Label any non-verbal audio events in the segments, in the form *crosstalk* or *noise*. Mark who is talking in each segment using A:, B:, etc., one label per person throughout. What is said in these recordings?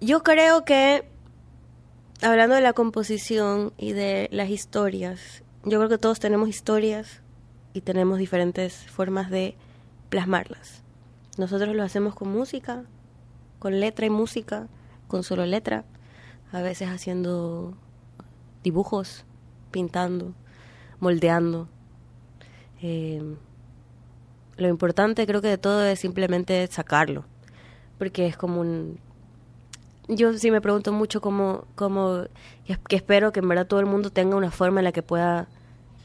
A: yo creo que, hablando de la composición y de las historias, yo creo que todos tenemos historias y tenemos diferentes formas de plasmarlas. Nosotros lo hacemos con música, con letra y música, con solo letra, a veces haciendo dibujos, pintando, moldeando. Eh, lo importante creo que de todo es simplemente sacarlo, porque es como un... Yo sí me pregunto mucho cómo, cómo, que espero que en verdad todo el mundo tenga una forma en la que pueda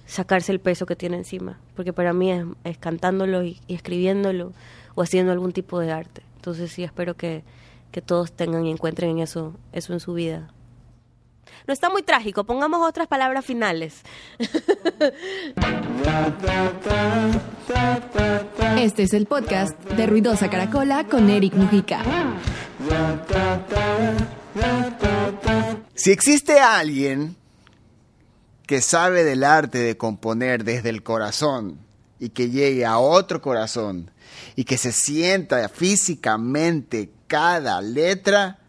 A: sacarse el peso que tiene encima, porque para mí es, cantándolo y, escribiéndolo o haciendo algún tipo de arte. Entonces sí espero que, que todos tengan y encuentren eso, eso en su vida. No está muy trágico, pongamos otras palabras finales.
B: Este es el podcast de Ruidosa Caracola con Eric Mujica.
C: Si existe alguien que sabe del arte de componer desde el corazón y que llegue a otro corazón y que se sienta físicamente cada letra,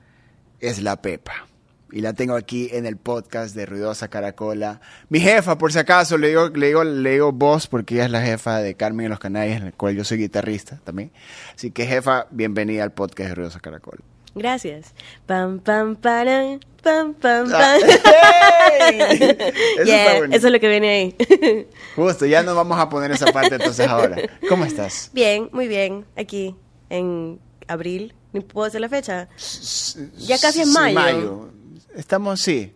C: es la Pepa y la tengo aquí en el podcast de Ruidosa Caracola. Mi jefa, por si acaso, le digo, le digo, le digo voz porque ella es la jefa de Carmen y los Canallas, en el cual yo soy guitarrista también. Así que jefa, bienvenida al podcast de Ruidosa Caracola.
A: Gracias. Pam, pam, pam, pam, pam,
C: ah, *laughs*
A: Eso, eso es lo que viene ahí. *laughs*
C: Justo, ya nos vamos a poner esa parte entonces ahora. ¿Cómo estás?
A: Bien, muy bien. Aquí, en abril. ¿Ni puedo decir la fecha? Ya casi es mayo. mayo.
C: Estamos, sí.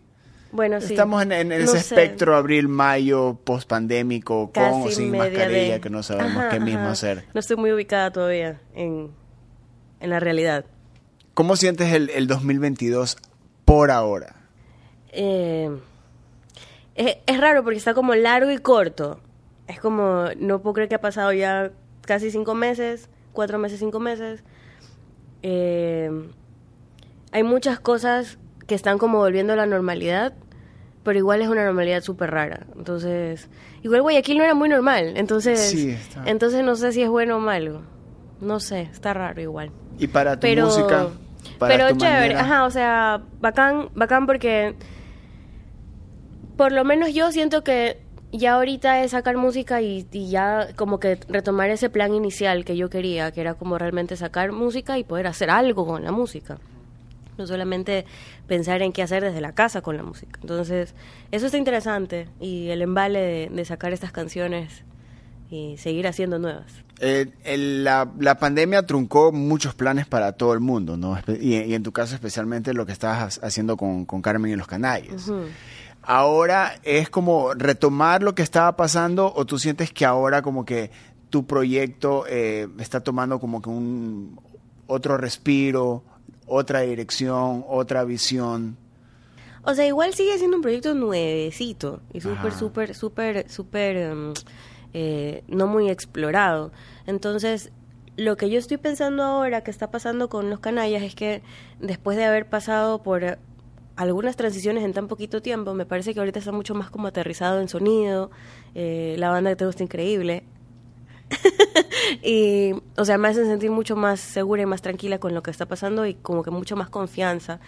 A: Bueno, sí.
C: Estamos en, ese espectro abril-mayo post-pandémico, con o sin mascarilla, que no sabemos qué mismo hacer.
A: No estoy muy ubicada todavía en, la realidad.
C: ¿Cómo sientes el, el 2022 por ahora?
A: Eh, es, es, raro porque está como largo y corto. Es como, no puedo creer que ha pasado ya casi cinco meses, cuatro meses, cinco meses. Eh, hay muchas cosas que están como volviendo a la normalidad, pero igual es una normalidad súper rara. Entonces, igual Guayaquil no era muy normal, entonces, entonces no sé si es bueno o malo. No sé, está raro igual.
C: ¿Y para tu música?
A: pero chévere, ajá, o sea, bacán, bacán porque por lo menos yo siento que ya ahorita es sacar música y, y, ya como que retomar ese plan inicial que yo quería, que era como realmente sacar música y poder hacer algo con la música no solamente pensar en qué hacer desde la casa con la música. Entonces, eso está interesante y el embale de, sacar estas canciones y seguir haciendo nuevas.
C: Eh, la, pandemia truncó muchos planes para todo el mundo, ¿no? Y, en tu caso especialmente lo que estabas haciendo con, Carmen y los Canalles. Ahora es como retomar lo que estaba pasando o tú sientes que ahora como que tu proyecto eh, está tomando como que un otro respiro otra dirección, otra visión.
A: O sea, igual sigue siendo un proyecto nuevecito y súper, súper, súper, súper, em, eh, no muy explorado. Entonces, lo que yo estoy pensando ahora que está pasando con los canallas es que después de haber pasado por algunas transiciones en tan poquito tiempo, me parece que ahorita está mucho más como aterrizado en sonido, eh, la banda que te gusta increíble, *laughs* y, o sea, me hacen sentir mucho más segura y más tranquila con lo que está pasando y como que mucho más confianza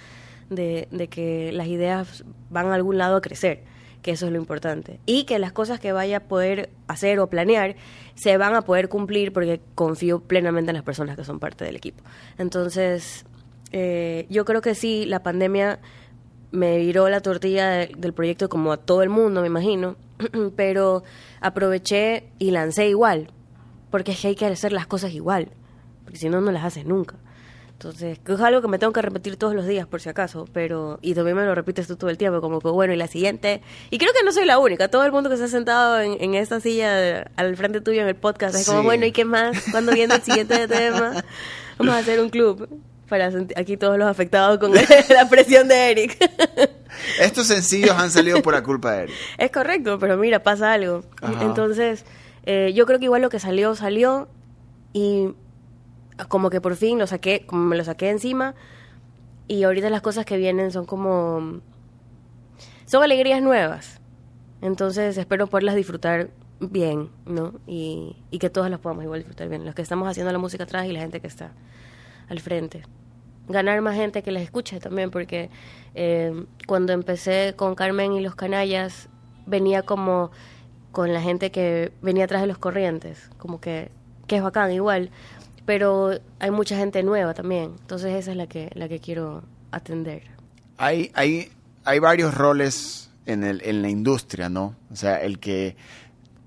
A: de, que las ideas van a algún lado a crecer, que eso es lo importante. Y que las cosas que vaya a poder hacer o planear se van a poder cumplir porque confío plenamente en las personas que son parte del equipo. Entonces, eh, yo creo que sí, la pandemia me viró la tortilla del proyecto como a todo el mundo, me imagino, *clears throat* pero aproveché y lancé igual, porque es que hay que hacer las cosas igual, porque si no, no las haces nunca. Entonces, es algo que me tengo que repetir todos los días, por si acaso, pero, y también me lo repites tú todo el tiempo, como que bueno, y la siguiente, y creo que no soy la única, todo el mundo que se ha sentado en, en esta silla al frente tuyo en el podcast, es como, bueno, ¿y qué más? ¿Cuándo viene el siguiente *laughs* tema? Vamos a hacer un club para aquí todos los afectados con *laughs* la presión de Eric.
C: Estos sencillos han salido por la culpa de Eric.
A: Es correcto, pero mira, pasa algo. Entonces, eh, yo creo que igual lo que salió, salió y como que por fin lo saqué, como me lo saqué encima y ahorita las cosas que vienen son como... Son alegrías nuevas. Entonces espero poderlas disfrutar bien, ¿no? Y, y que todas las podamos igual disfrutar bien. Los que estamos haciendo la música atrás y la gente que está al frente. ganar más gente que las escuche también, porque eh, cuando empecé con Carmen y los Canallas, venía como con la gente que venía atrás de los corrientes, como que, que es bacán igual, pero hay mucha gente nueva también, entonces esa es la que, la que quiero atender.
C: Hay, hay, hay varios roles en, el, en la industria, ¿no? O sea, el que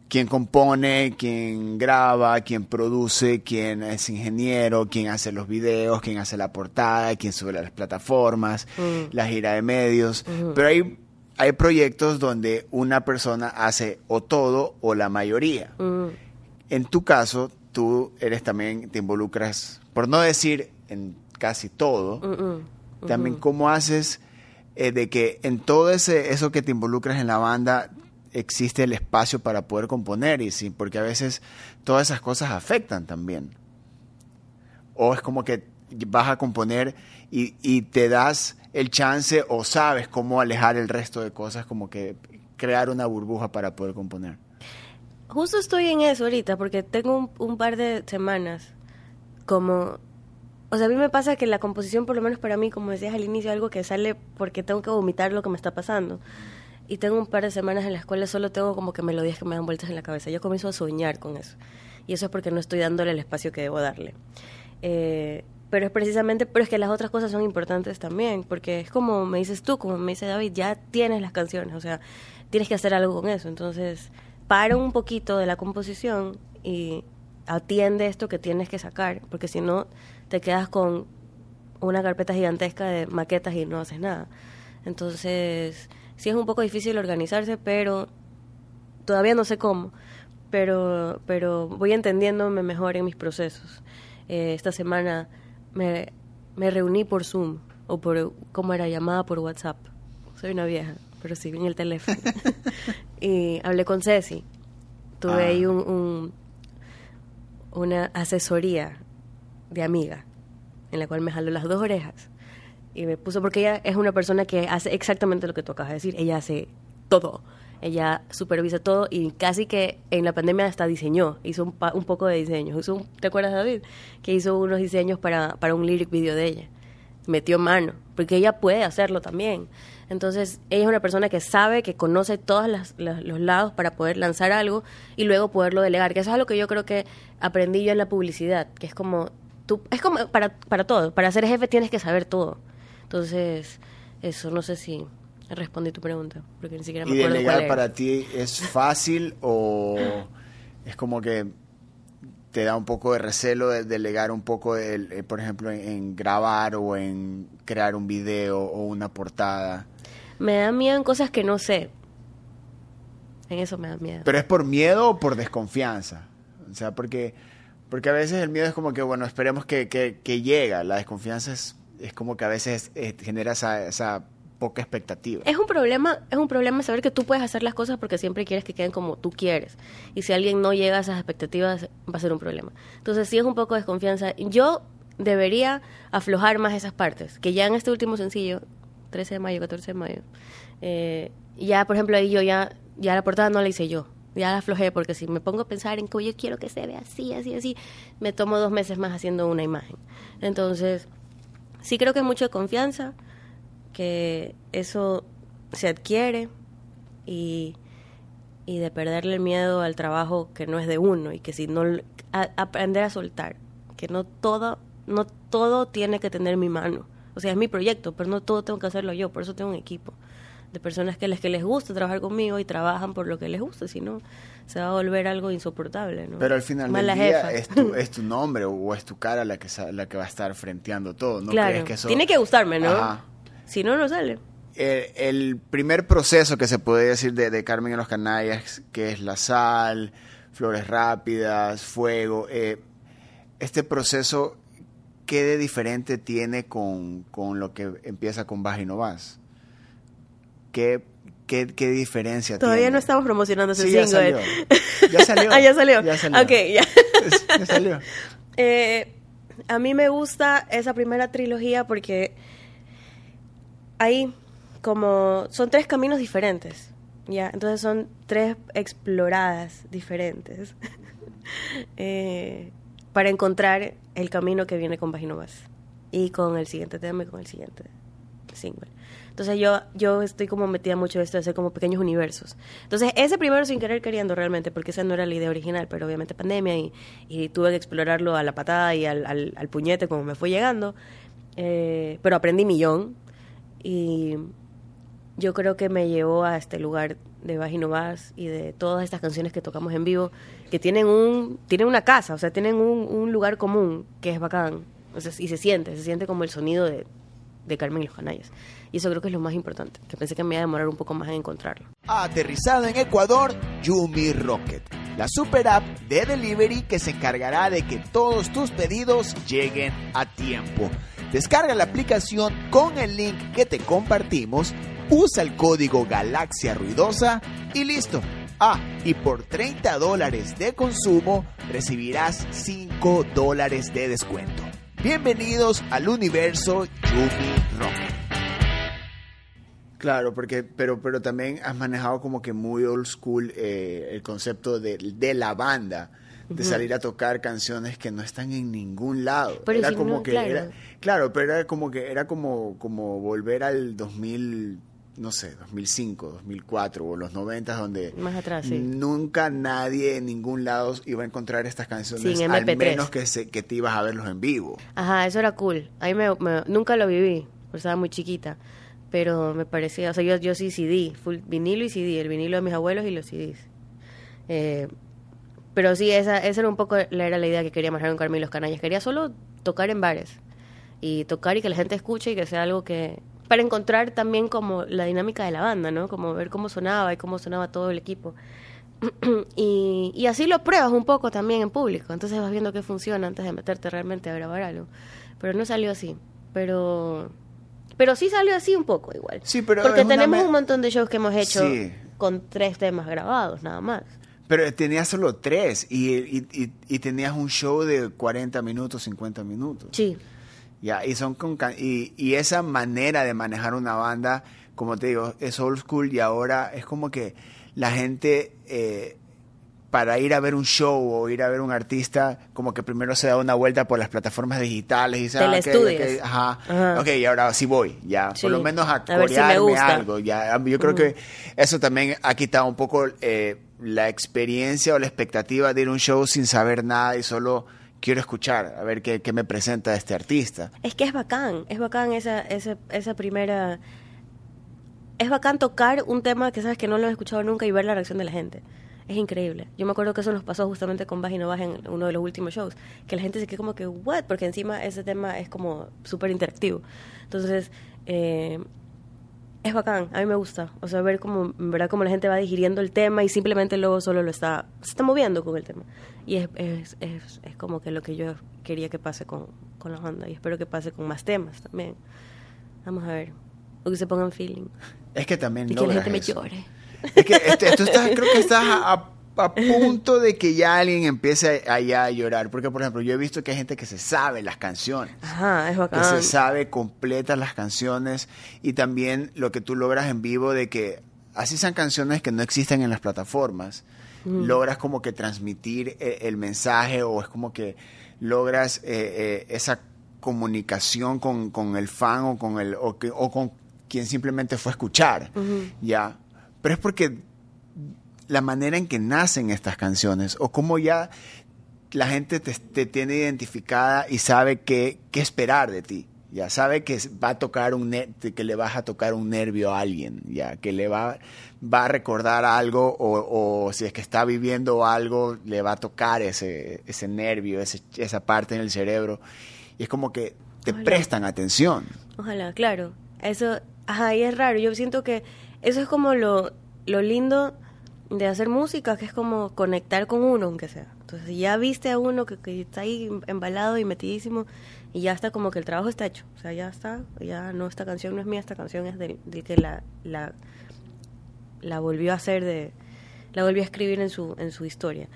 C: quien compone, quien graba, quien produce, quien es ingeniero, quien hace los videos, quien hace la portada, quien sube a las plataformas,
A: Mm.
C: la gira de medios. Pero hay, hay proyectos donde una persona hace o todo o la mayoría.
A: Mm,
C: En tu caso, tú eres también, te involucras, por no decir en casi todo,
A: mm, mm.
C: también cómo haces eh, de que en todo ese eso que te involucras en la banda existe el espacio para poder componer y sí, porque a veces todas esas cosas afectan también. O es como que vas a componer y, y te das el chance o sabes cómo alejar el resto de cosas, como que crear una burbuja para poder componer.
A: Justo estoy en eso ahorita, porque tengo un, un par de semanas como... O sea, a mí me pasa que la composición, por lo menos para mí, como decías al inicio, algo que sale porque tengo que vomitar lo que me está pasando. Y tengo un par de semanas en las cuales solo tengo como que melodías que me dan vueltas en la cabeza. Yo comienzo a soñar con eso. Y eso es porque no estoy dándole el espacio que debo darle. Eh, pero es precisamente, pero es que las otras cosas son importantes también, porque es como me dices tú, como me dice David, ya tienes las canciones, o sea, tienes que hacer algo con eso. Entonces, para un poquito de la composición y atiende esto que tienes que sacar, porque si no, te quedas con una carpeta gigantesca de maquetas y no haces nada. Entonces, sí es un poco difícil organizarse, pero todavía no sé cómo, pero, pero voy entendiéndome mejor en mis procesos. Eh, esta semana me, me reuní por Zoom, o por, ¿cómo era? Llamada por WhatsApp. Soy una vieja, pero sí, en el teléfono. *laughs* *laughs* y hablé con Ceci. Tuve
C: Ah.
A: ahí un, un- una asesoría de amiga, en la cual me jaló las dos orejas. Y me puso, porque ella es una persona que hace exactamente lo que tú acabas de decir. Ella hace todo. Ella supervisa todo y casi que en la pandemia hasta diseñó, hizo un, pa- un poco de diseño. Hizo ¿Te acuerdas, David? Que hizo unos diseños para, para un lyric video de ella. Metió mano, porque ella puede hacerlo también. Entonces, ella es una persona que sabe, que conoce todos los lados para poder lanzar algo y luego poderlo delegar. Que eso es algo que yo creo que aprendí yo en la publicidad, que es como, tú, es como para, para todo. Para ser jefe tienes que saber todo. Entonces, eso, no sé si respondí tu pregunta, porque ni siquiera me
C: ¿Y
A: acuerdo cuál
C: delegar
A: era.
C: para ti es *laughs* fácil o es como que te da un poco de recelo de delegar un poco, el, eh, por ejemplo, en, en grabar o en crear un video o una portada?
A: Me da miedo en cosas que no sé. En eso me da miedo.
C: ¿Pero es por miedo o por desconfianza? O sea, porque, porque a veces el miedo es como que, bueno, esperemos que, que, que llega. La desconfianza es, es como que a veces eh, genera esa, esa poca expectativa.
A: Es un problema, es un problema saber que tú puedes hacer las cosas porque siempre quieres que queden como tú quieres. Y si alguien no llega a esas expectativas, va a ser un problema. Entonces, sí es un poco de desconfianza. Yo debería aflojar más esas partes. Que ya en este último sencillo, 13 de mayo, 14 de mayo, eh, ya, por ejemplo, ahí yo ya, ya la portada no la hice yo. Ya la aflojé porque si me pongo a pensar en que yo quiero que se vea así, así, así, me tomo dos meses más haciendo una imagen. Entonces, sí creo que es mucho de confianza, que eso se adquiere y, y de perderle el miedo al trabajo que no es de uno y que si no a- aprender a soltar que no todo no todo tiene que tener mi mano o sea es mi proyecto pero no todo tengo que hacerlo yo por eso tengo un equipo de personas que les que les gusta trabajar conmigo y trabajan por lo que les gusta si no se va a volver algo insoportable ¿no?
C: Pero al final
A: Mala
C: del día
A: jefa.
C: es tu, *laughs* es tu nombre o es tu cara la que, la que va a estar frenteando todo. ¿No
A: claro
C: crees que eso-
A: tiene que gustarme no
C: Ajá.
A: Si no no sale
C: El, el primer proceso que se puede decir de, de Carmen en los Canallas, que es la sal, flores rápidas, fuego, eh, este proceso, ¿qué de diferente tiene con, con lo que empieza con Vas y no vas? ¿Qué, qué, qué diferencia
A: todavía
C: tiene?
A: no estamos promocionando ese
C: Sí, ya
A: single
C: salió. Ya *laughs* salió.
A: ah ya salió
C: Ya salió.
A: Ok, ya
C: Ya salió. *laughs*
A: Eh, a mí me gusta esa primera trilogía porque ahí como son tres caminos diferentes, ya, entonces son tres exploradas diferentes *laughs* eh, para encontrar el camino que viene con Vagino Más. y con el siguiente tema y con el siguiente single. Entonces yo, yo estoy como metida mucho en esto de hacer como pequeños universos. Entonces ese primero sin querer queriendo realmente, porque esa no era la idea original, pero obviamente pandemia y, tuve que explorarlo a la patada y al puñete como me fue llegando. Eh, pero aprendí millón y yo creo que me llevó a este lugar de Vagino Más y de todas estas canciones que tocamos en vivo, que tienen un tienen una casa, o sea, tienen un, lugar común que es bacán. Y se siente, se siente como el sonido de, de Carmen y los Canallas. Y eso creo que es lo más importante, que pensé que me iba a demorar un poco más en encontrarlo.
D: Aterrizado en Ecuador, Yumi Rocket, la super app de delivery que se encargará de que todos tus pedidos lleguen a tiempo. Descarga la aplicación con el link que te compartimos, usa el código Galaxia Ruidosa y listo. Ah, y por 30 dólares de consumo recibirás 5 dólares de descuento. Bienvenidos al universo Yumi Rocket.
C: Claro, porque, pero, pero también has manejado como que muy old school eh, el concepto de, de la banda, de salir a tocar canciones que no están en ningún lado.
A: Pero
C: era
A: si
C: como
A: no,
C: que
A: claro.
C: era, claro, pero era como que era como, como volver al 2000, no sé, 2005, 2004 o los 90 donde
A: Más atrás, sí.
C: nunca nadie en ningún lado iba a encontrar estas canciones,
A: Sin
C: al
A: MP3.
C: menos que, se, que te ibas a verlos en vivo.
A: Ajá, eso era cool. A mí me, me- nunca lo viví, porque estaba muy chiquita. Pero me parecía, o sea, yo, yo sí CD, full vinilo y CD, el vinilo de mis abuelos y los CDs. Eh, pero sí, esa, esa era un poco la, era la idea que quería manejar con Carmen y los Canallas. Quería solo tocar en bares y tocar y que la gente escuche y que sea algo que... Para encontrar también como la dinámica de la banda, ¿no? Como ver cómo sonaba y cómo sonaba todo el equipo. *clears throat* y, y así lo pruebas un poco también en público. Entonces vas viendo qué funciona antes de meterte realmente a grabar algo. Pero no salió así. Pero pero sí salió así un poco igual.
C: Sí, pero
A: Porque
C: una
A: tenemos un montón de shows que hemos hecho
C: Sí.
A: con tres temas grabados, nada más.
C: Pero tenías solo tres y, y, y- y tenías un show de 40 minutos, 50 minutos.
A: Sí.
C: Ya, y, son con, y, y esa manera de manejar una banda, como te digo, es old school y ahora es como que la gente eh, para ir a ver un show o ir a ver un artista, como que primero se da una vuelta por las plataformas digitales y dice, ah, ok,
A: Telestudios.
C: ok, ajá,
A: Ajá.
C: ok, y ahora sí voy, ya,
A: Sí.
C: por lo menos a,
A: si
C: corearme algo, ya, yo creo que eso también ha quitado un poco eh, la experiencia o la expectativa de ir a un show sin saber nada y solo quiero escuchar, a ver qué, qué me presenta este artista.
A: Es que es bacán, es bacán esa, esa, esa primera... Es bacán tocar un tema que sabes que no lo has escuchado nunca y ver la reacción de la gente. Es increíble. Yo me acuerdo que eso nos pasó justamente con Vagino Baja en uno de los últimos shows. Que la gente se quedó como que, ¿what? Porque encima ese tema es como súper interactivo. Entonces, eh, es bacán. A mí me gusta. O sea, ver como, en verdad, como la gente va digiriendo el tema y simplemente luego solo lo está, se está moviendo con el tema. Y es, es, es, es como que lo que yo quería que pase con, con la banda. Y espero que pase con más temas también. Vamos a ver. O que se pongan feeling.
C: Es que también
A: Y que la gente me llore.
C: Es que este, tú estás, creo que estás a, a- a *laughs* punto de que ya alguien empiece a, ya a llorar. Porque, por ejemplo, yo he visto que hay gente que se sabe las canciones.
A: Ajá, es
C: Que
A: bacán.
C: se sabe completas las canciones. Y también lo que tú logras en vivo de que, así sean canciones que no existen en las plataformas, logras como que transmitir eh, el, mensaje o es como que logras eh, eh, esa comunicación con, con el fan o con el o, que- o con quien simplemente fue a escuchar ya pero es porque la manera en que nacen estas canciones o cómo ya la gente te, te tiene identificada y sabe qué, qué esperar de ti. Ya sabe que va a tocar un que le vas a tocar un nervio a alguien, ya que le va, va a recordar algo o, o si es que está viviendo algo, le va a tocar ese, ese nervio, ese- esa parte en el cerebro. Y es como que te
A: Ojalá.
C: prestan atención.
A: Ojalá, claro. Eso, ajá, y es raro. Yo siento que eso es como lo, lo lindo de hacer música, que es como conectar con uno, aunque sea. Entonces, ya viste a uno que, que está ahí embalado y metidísimo, y ya está como que el trabajo está hecho. O sea, ya está, ya no, esta canción no es mía, esta canción es del, del que la, la, la volvió a hacer, de, la volvió a escribir en su, en su historia.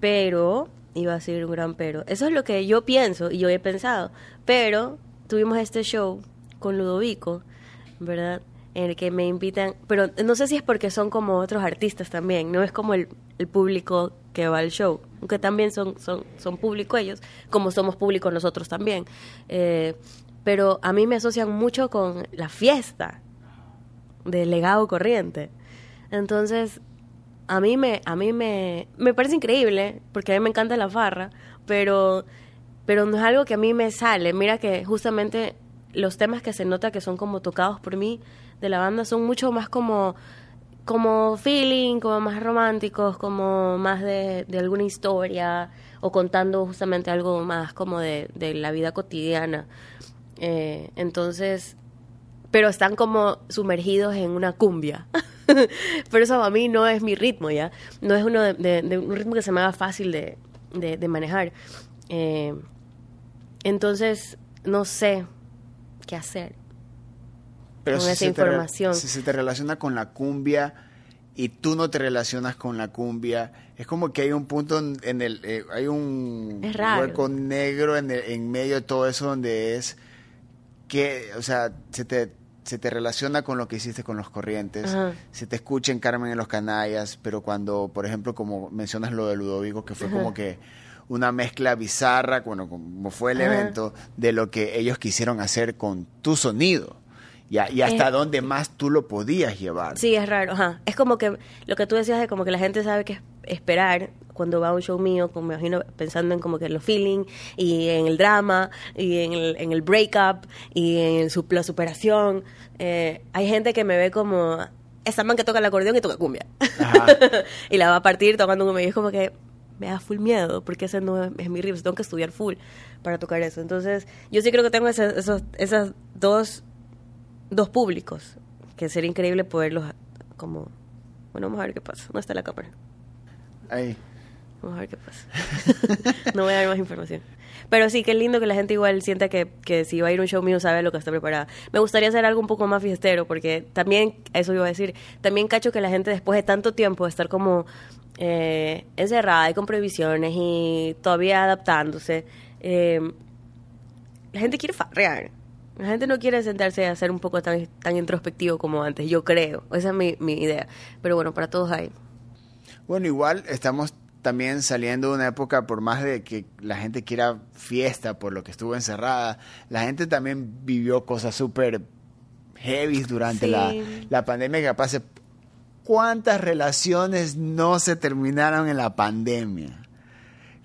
A: Pero, iba a ser un gran pero. Eso es lo que yo pienso y yo he pensado. Pero tuvimos este show con Ludovico, ¿verdad? En el que me invitan, pero no sé si es porque son como otros artistas también, no es como el, el público que va al show, aunque también son, son, son público ellos, como somos público nosotros también. Eh, pero a mí me asocian mucho con la fiesta del legado corriente. Entonces, a mí me, a mí me, me parece increíble, porque a mí me encanta la farra, pero, pero no es algo que a mí me sale. Mira que justamente los temas que se nota que son como tocados por mí de la banda son mucho más como como feeling, como más románticos, como más de, de alguna historia o contando justamente algo más como de, de la vida cotidiana. Eh, entonces, pero están como sumergidos en una cumbia. *laughs* pero eso a mí no es mi ritmo ya, no es uno de, un ritmo que se me haga fácil de manejar. Eh, entonces, no sé qué hacer. Con esa
C: se te re-
A: información.
C: si se te relaciona con la cumbia y tú no te relacionas con la cumbia, es como que hay un punto en, el, eh, hay un hueco negro en, el- en medio de todo eso donde es que, o sea, se te, se te relaciona con lo que hiciste con los corrientes,
A: Ajá.
C: se te escucha en Carmen en los Canallas, pero cuando, por ejemplo, como mencionas lo de Ludovico, que fue
A: Ajá.
C: como que una mezcla bizarra, bueno, como fue el
A: Ajá.
C: evento, de lo que ellos quisieron hacer con tu sonido. Y, y hasta
A: Eh,
C: dónde más tú lo podías llevar.
A: Sí, es raro, ajá. Es como que lo que tú decías de como que la gente sabe qué esperar cuando va a un show mío, como me imagino pensando en como que los feeling y en el drama y en el, en el breakup y en su- la superación. Eh, hay gente que me ve como esa man que toca el acordeón y toca cumbia. *laughs* Y la va a partir tocando cumbia y es como que me da full miedo porque ese no es, es mi ritmo, tengo que estudiar full para tocar eso. Entonces, yo sí creo que tengo esas, esos, esas dos dos públicos, que sería increíble poderlos como... Bueno, vamos a ver qué pasa. ¿Dónde está la cámara?
C: Ahí.
A: Vamos a ver qué pasa. *laughs* no voy a dar más información. Pero sí, qué lindo que la gente igual sienta que, que si va a ir a un show mío sabe lo que está preparada. Me gustaría hacer algo un poco más fiestero, porque también, eso iba a decir, también cacho que la gente después de tanto tiempo de estar como eh, encerrada y con prohibiciones y todavía adaptándose, eh, la gente quiere farrear. La gente no quiere sentarse a ser un poco tan, tan introspectivo como antes, yo creo. Esa es mi, mi idea. Pero bueno, para todos hay.
C: Bueno, igual estamos también saliendo de una época, por más de que la gente quiera fiesta por lo que estuvo encerrada, la gente también vivió cosas súper heavy durante
A: Sí.
C: la, la pandemia que capaz... se- ¿Cuántas relaciones no se terminaron en la pandemia?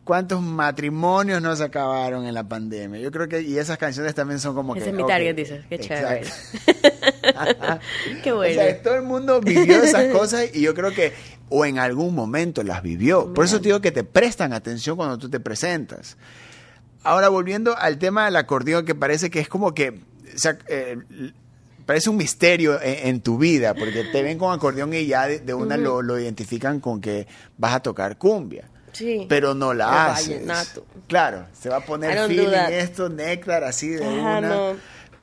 C: ¿Cuántos matrimonios no se acabaron en la pandemia? Yo creo que, y esas canciones también son como que...
A: Ese es mi target, dices. Qué chévere. *laughs* Qué
C: O
A: bueno.
C: sea, todo el mundo vivió esas *laughs* cosas y yo creo que o en algún momento las vivió. Por eso te digo que te prestan atención cuando tú te presentas. Ahora volviendo al tema del acordeón que parece que es como que o sea, eh, parece un misterio en, en tu vida porque te ven con acordeón y ya de, de una lo, lo identifican con que vas a tocar cumbia.
A: Sí.
C: Pero no la haces.
A: vallenato.
C: Claro, se va a poner feeling esto, néctar, así de
A: Ajá,
C: una.
A: no.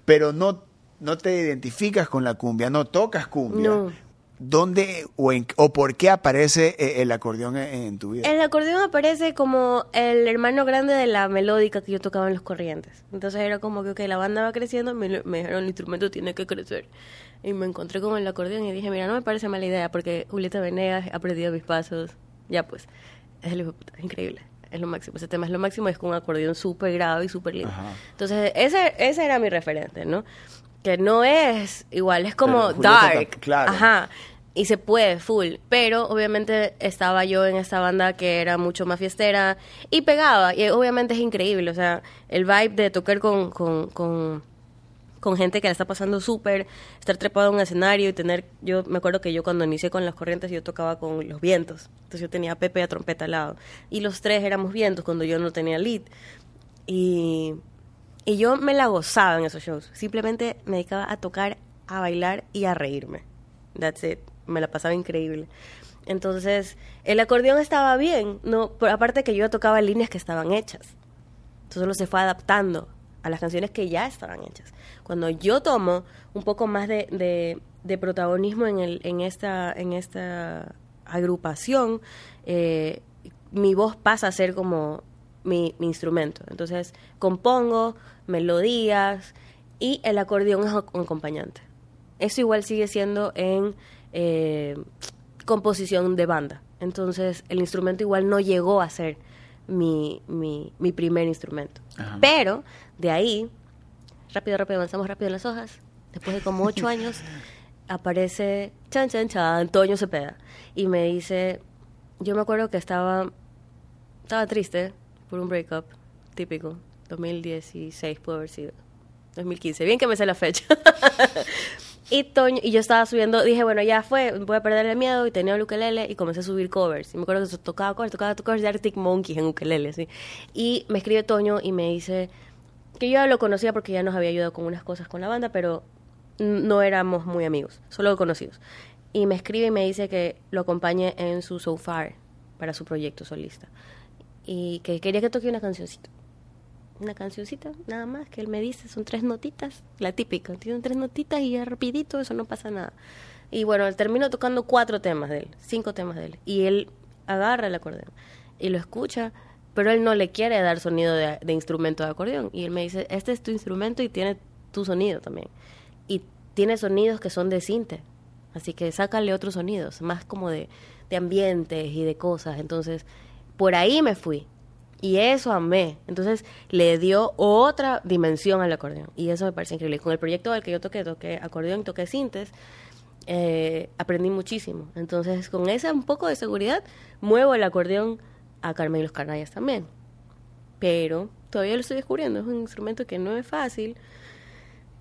C: Pero no, no te identificas con la cumbia, no tocas cumbia.
A: No.
C: ¿Dónde o, en- o por qué aparece eh, el acordeón en, en tu vida?
A: El acordeón aparece como el hermano grande de la melódica que yo tocaba en los corrientes. Entonces era como que ok, la banda va creciendo, me, me dijeron el instrumento tiene que crecer. Y me encontré con el acordeón y dije, mira, no me parece mala idea porque Julieta Venegas ha perdido mis pasos. Ya pues, es, el hijo de puta, es increíble. Es lo máximo. Ese tema es lo máximo. Es con un acordeón súper grave y súper lindo.
C: Ajá.
A: Entonces, ese, ese era mi referente, ¿no? Que no es igual, es como dark.
C: claro.
A: Ajá. Y se puede, full. Pero obviamente estaba yo en esta banda que era mucho más fiestera y pegaba. Y obviamente es increíble. O sea, el vibe de tocar con, con, con, con gente que la está pasando súper, estar trepado en un escenario y tener. Yo me acuerdo que yo cuando inicié con las corrientes yo tocaba con los vientos. Entonces yo tenía Pepe y a trompeta al lado. Y los tres éramos vientos cuando yo no tenía lead. Y, y yo me la gozaba en esos shows. Simplemente me dedicaba a tocar, a bailar y a reírme. That's it. Me la pasaba increíble. Entonces, el acordeón estaba bien, no, pero aparte que yo tocaba líneas que estaban hechas. Entonces solo se fue adaptando a las canciones que ya estaban hechas. Cuando yo tomo un poco más de, de- protagonismo en, el, en, esta, en esta agrupación, eh, mi voz pasa a ser como mi, mi instrumento. Entonces compongo melodías y el acordeón es un acompañante. eso igual sigue siendo en eh, composición de banda. Entonces, el instrumento igual no llegó a ser mi, mi, mi primer instrumento.
C: Ajá.
A: Pero, de ahí, rápido, rápido, avanzamos rápido en las hojas. Después de como ocho *laughs* años, aparece, chan, chan, chan, Toño Cepeda. Y me dice, yo me acuerdo que estaba, estaba triste por un breakup, típico, 2016 pudo haber sido. 2015, bien que me sé la fecha. *laughs* y Toño, y yo estaba subiendo, dije, bueno, ya fue, voy a perder el miedo, y tenía un ukelele, y comencé a subir covers. Y me acuerdo que tocaba covers, tocaba covers de Arctic Monkeys en ukelele, ¿sí? Y me escribe Toño y me dice que yo ya lo conocía porque ya nos había ayudado con unas cosas con la banda, pero no éramos muy amigos, solo conocidos. Y me escribe y me dice que lo acompañe en su So Far para su proyecto solista. Y que quería que toque una cancioncita una cancioncita, nada más, que él me dice, son tres notitas, la típica, tienen tres notitas y ya rapidito, eso no pasa nada. Y bueno, termino tocando cuatro temas de él, cinco temas de él, y él agarra el acordeón y lo escucha, pero él no le quiere dar sonido de, de instrumento de acordeón, y él me dice, este es tu instrumento y tiene tu sonido también, y tiene sonidos que son de cinte, así que sácale otros sonidos, más como de, de ambientes y de cosas, entonces por ahí me fui, y eso amé. Entonces le dio otra dimensión al acordeón. Y eso me parece increíble. Con el proyecto al que yo toqué, toqué acordeón, toqué sintes, eh, aprendí muchísimo. Entonces con esa un poco de seguridad, muevo el acordeón a Carmen y los Canallas también. Pero todavía lo estoy descubriendo. Es un instrumento que no es fácil.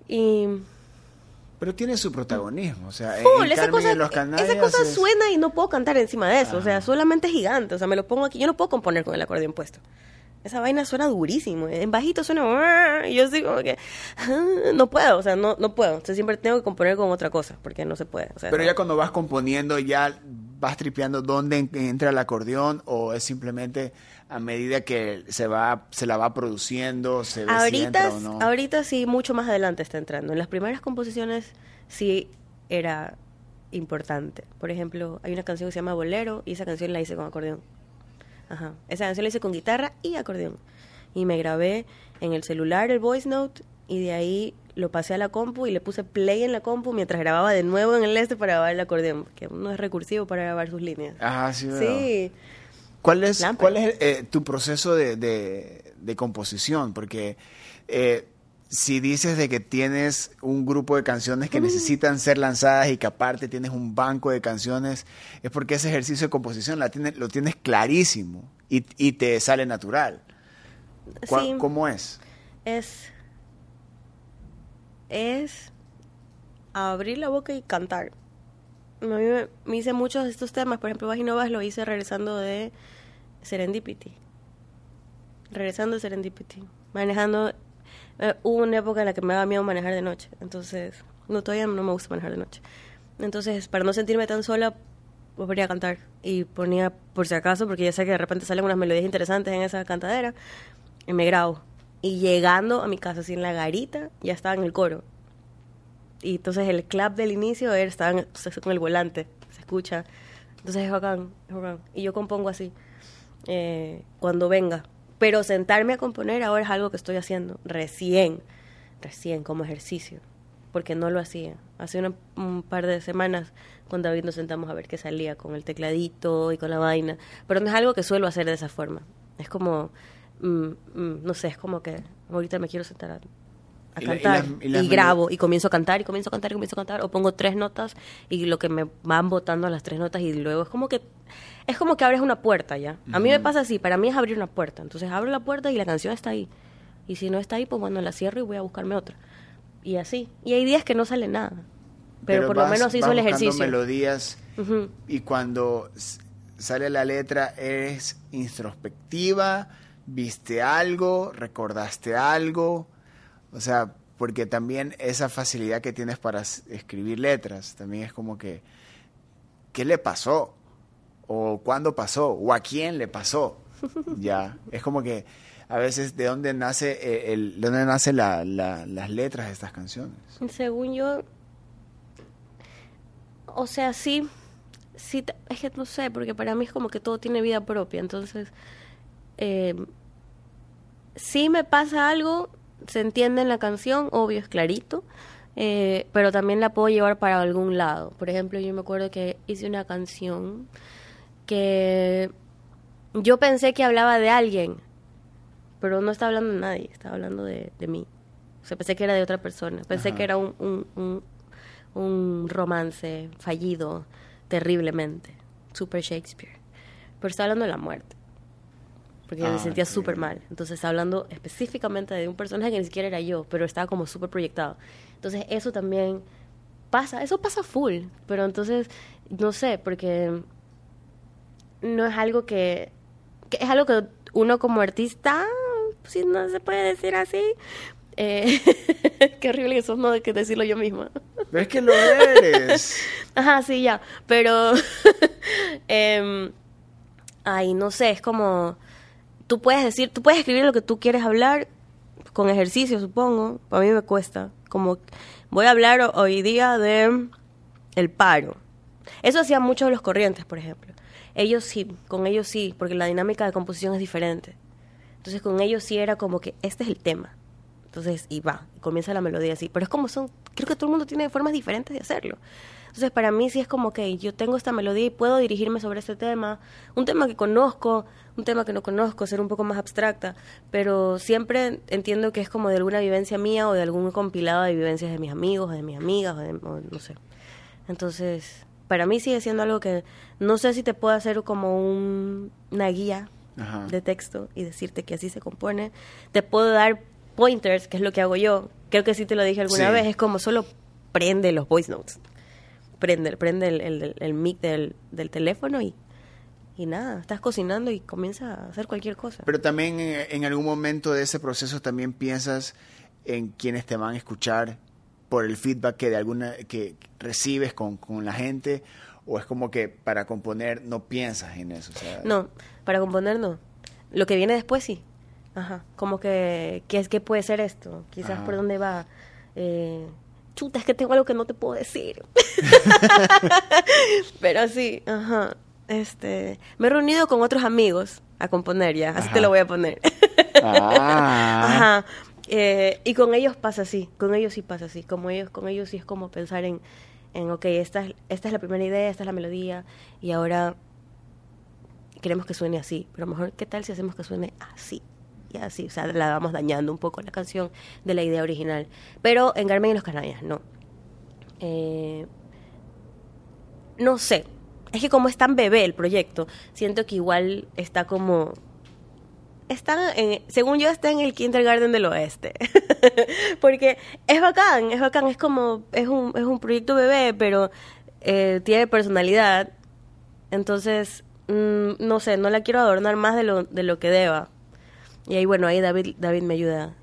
A: Y
C: Pero tiene su protagonismo, o sea,
A: Full,
C: en
A: esa cosa,
C: y los Canallas
A: esa cosa
C: es-
A: suena y no puedo cantar encima de eso. O sea,
C: Ajá.
A: solamente es gigante. O sea, me lo pongo aquí. Yo no puedo componer con el acordeón puesto. Esa vaina suena durísimo. En bajito suena. Y yo así como que. ah, No puedo. O sea, no, no puedo. Entonces siempre tengo que componer con otra cosa. Porque no se puede. O sea,
C: Pero
A: no.
C: ya cuando vas componiendo, ya vas tripeando dónde en- entra el acordeón o es simplemente a medida que se va se la va produciendo, se ve si
A: Ahorita,
C: entra o no.
A: ahorita sí, mucho más adelante está entrando. En las primeras composiciones sí era importante. Por ejemplo, hay una canción que se llama Bolero y esa canción la hice con acordeón. Ajá. Esa canción la hice con guitarra y acordeón. Y me grabé en el celular el voice note y de ahí lo pasé a la compu y le puse play en la compu mientras grababa de nuevo en el este para grabar el acordeón, porque uno es recursivo para grabar sus líneas.
C: Ajá, sí.
A: Sí.
C: ¿Cuál es, cuál es eh, tu proceso de, de- de composición? Porque eh, si dices de que tienes un grupo de canciones que necesitan ser lanzadas y que aparte tienes un banco de canciones, es porque ese ejercicio de composición la tienes, lo tienes clarísimo y, y te sale natural. ¿Cuál-
A: Sí.
C: ¿Cómo es?
A: es es abrir la boca y cantar. A mí me, me hice muchos de estos temas, por ejemplo, Vaginovas lo hice regresando de Serendipity. Regresando de Serendipity. Manejando. eh, hubo una época en la que me daba miedo manejar de noche. Entonces, no, todavía no me gusta manejar de noche. Entonces, para no sentirme tan sola, volvería a cantar. Y ponía, por si acaso, porque ya sé que de repente salen unas melodías interesantes en esa cantadera, y me grabo. Y llegando a mi casa, en la garita, ya estaba en el coro. Y entonces el clap del inicio era, estaba en- con el volante, se escucha. Entonces es bacán, es bacán. Y yo compongo así, eh, cuando venga. Pero sentarme a componer ahora es algo que estoy haciendo recién, recién como ejercicio, porque no lo hacía. Hace una- un par de semanas con David nos sentamos a ver qué salía con el tecladito y con la vaina, pero no es algo que suelo hacer de esa forma. Es como, mm, mm, no sé, es como que ahorita me quiero sentar a, a
C: Y la- y
A: cantar
C: y
A: grabo y comienzo a cantar y comienzo a cantar y comienzo a cantar o pongo tres notas y lo que me van botando a las tres notas y luego es como que es como que abres una puerta ya. A mí me pasa así, para mí es abrir una puerta. Entonces abro la puerta y la canción está ahí. Y si no está ahí, pues bueno, la cierro y voy a buscarme otra. Y así. Y hay días que no sale nada. Pero, por lo menos hizo el ejercicio.
C: melodías y cuando sale la letra es introspectiva, viste algo, recordaste algo, o sea, porque también esa facilidad que tienes para escribir letras, también es como que, ¿qué le pasó? ¿O cuándo pasó? ¿O a quién le pasó? *laughs* ya, es como que a veces de dónde nace eh, el, de dónde nace la- la- las letras de estas canciones.
A: Según yo, o sea, sí, sí, es que no sé, porque para mí es como que todo tiene vida propia, entonces, eh, si me pasa algo, se entiende en la canción, obvio, es clarito, eh, pero también la puedo llevar para algún lado. Por ejemplo, yo me acuerdo que hice una canción que yo pensé que hablaba de alguien, pero no estaba hablando de nadie, estaba hablando de, de mí. O sea, pensé que era de otra persona. Pensé
C: Ajá.
A: que era un, un, un, un romance fallido terriblemente. Super Shakespeare. Pero estaba hablando de la muerte. Porque
C: Ah,
A: me sentía
C: ok.
A: súper mal. Entonces hablando específicamente de un personaje que ni siquiera era yo, pero estaba como súper proyectado. Entonces eso también pasa, eso pasa full. Pero entonces, no sé, porque no es algo que, que es algo que uno como artista, si no se puede decir así, eh, *laughs* qué horrible eso, no, de que decirlo yo misma.
C: Pero es que lo eres. *laughs*
A: Ajá, sí, ya. Pero, *laughs* em, ay, no sé, es como, tú puedes decir, tú puedes escribir lo que tú quieres hablar con ejercicio, supongo. A mí me cuesta. Como, voy a hablar ho- hoy día de el paro. Eso hacían muchos los corrientes, por ejemplo. Ellos sí, con ellos sí, porque la dinámica de composición es diferente. Entonces con ellos sí era como que este es el tema. Entonces, y va, comienza la melodía así. Pero es como son, creo que todo el mundo tiene formas diferentes de hacerlo. Entonces, para mí sí es como que yo tengo esta melodía y puedo dirigirme sobre este tema. Un tema que conozco, un tema que no conozco, ser un poco más abstracta. Pero siempre entiendo que es como de alguna vivencia mía o de algún compilado de vivencias de mis amigos, o de mis amigas, o de, o no sé. Entonces, para mí sigue siendo algo que no sé si te puedo hacer como un- una guía
C: Ajá.
A: de texto y decirte que así se compone. Te puedo dar pointers, que es lo que hago yo. Creo que sí te lo dije alguna
C: Sí.
A: vez. Es como solo prende los voice notes. Prende, prende el, el, el mic del, del teléfono y, y nada, estás cocinando y comienza a hacer cualquier cosa.
C: Pero también en algún momento de ese proceso también piensas en quienes te van a escuchar por el feedback que de alguna que recibes con, con la gente o es como que para componer no piensas en eso. o sea,
A: No, para componer no. Lo que viene después sí. Ajá. Como que, ¿qué, es, qué puede ser esto? Quizás
C: Ajá.
A: por dónde va. Eh, chuta, es que tengo algo que no te puedo decir. *laughs* *laughs* Pero sí, ajá. Este, me he reunido con otros amigos a componer ya, así
C: Ajá.
A: te lo voy a poner.
C: Ah. *laughs*
A: Ajá. Eh, y con ellos pasa así, con ellos sí pasa así. Como ellos, con ellos sí es como pensar en, en ok, esta es, esta es la primera idea, esta es la melodía, y ahora queremos que suene así, pero mejor, ¿qué tal si hacemos que suene así? Y así, o sea, la vamos dañando un poco la canción de la idea original. Pero en Carmen y los Canallas, no. Eh, no sé. Es que como es tan bebé el proyecto, siento que igual está como... Está según yo, está en el kindergarten del oeste. *laughs* Porque es bacán, es bacán, es como, es un, es un proyecto bebé, pero eh, tiene personalidad. Entonces, mm, no sé, no la quiero adornar más de lo, de lo que deba. Y ahí, bueno, ahí David, David me ayuda,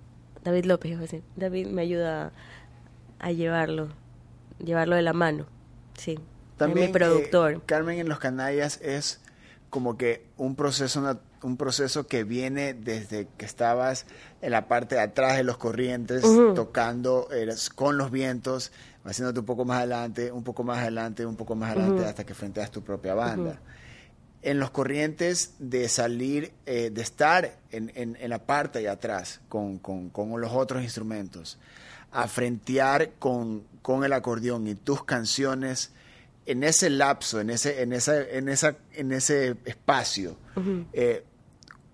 A: David López, iba a David me ayuda a llevarlo, llevarlo de la mano. Sí,
C: También
A: mi productor.
C: eh, Carmen en los Canallas es como que un proceso un proceso que viene desde que estabas en la parte de atrás de los corrientes tocando eres con los vientos haciéndote un poco más adelante un poco más adelante un poco más adelante hasta que frenteas tu propia banda. En los corrientes de salir, eh, de estar en, en- en la parte de atrás con, con- con los otros instrumentos, a frentear con, con el acordeón y tus canciones, en ese lapso, en ese, en esa, en esa, en ese espacio, eh,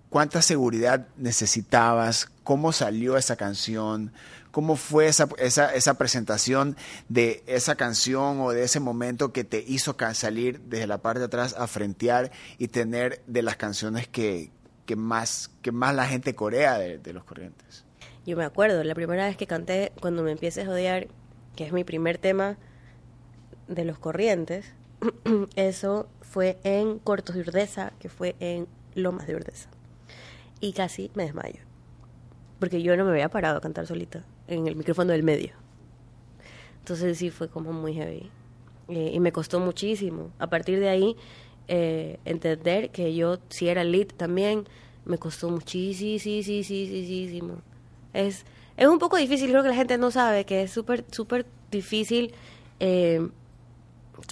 C: ¿cuánta seguridad necesitabas? ¿Cómo salió esa canción? ¿Cómo fue esa, esa, esa presentación de esa canción o de ese momento que te hizo salir desde la parte de atrás a frentear y tener de las canciones que, que, más, que más la gente corea de, de los corrientes?
A: Yo me acuerdo, la primera vez que canté Cuando me empieces a odiar, que es mi primer tema de los corrientes, *clears throat* eso fue en Cortos de Urdesa, que fue en Lomas de Urdesa. Y casi me desmayo. Porque yo no me había parado a cantar solita en el micrófono del medio. Entonces sí fue como muy heavy. Eh, y me costó muchísimo. A partir de ahí, eh, entender que yo si era lead también, me costó muchísimo. Es, es un poco difícil, creo que la gente no sabe que es súper, súper difícil. eh,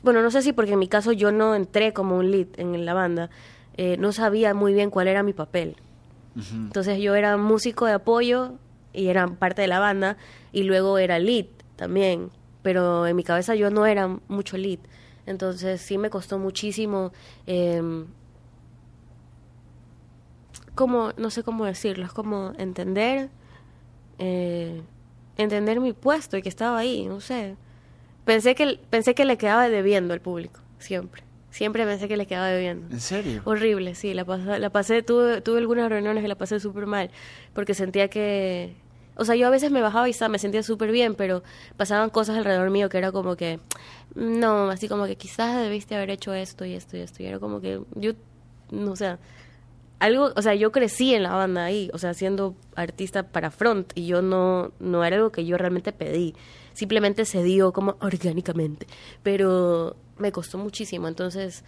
A: bueno, no sé si porque en mi caso yo no entré como un lead en la banda, eh, no sabía muy bien cuál era mi papel. Entonces yo era músico de apoyo y era parte de la banda y luego era lead también, pero en mi cabeza yo no era mucho lead. Entonces sí me costó muchísimo, eh, como, no sé cómo decirlo, es como entender, eh, entender mi puesto y que estaba ahí, no sé. Pensé que, pensé que le quedaba debiendo al público, siempre. Siempre pensé que le quedaba debiendo.
C: ¿En serio?
A: Horrible, sí, la pasé, la pasé tuve, tuve algunas reuniones que la pasé súper mal, porque sentía que, o sea, yo a veces me bajaba y estaba, me sentía súper bien, pero pasaban cosas alrededor mío que era como que, no, así como que quizás debiste haber hecho esto y esto y esto, y era como que yo, no, o sea, algo, o sea, yo crecí en la banda ahí, o sea, siendo artista para front, y yo no, no era algo que yo realmente pedí, simplemente se dio como orgánicamente, pero me costó muchísimo, entonces,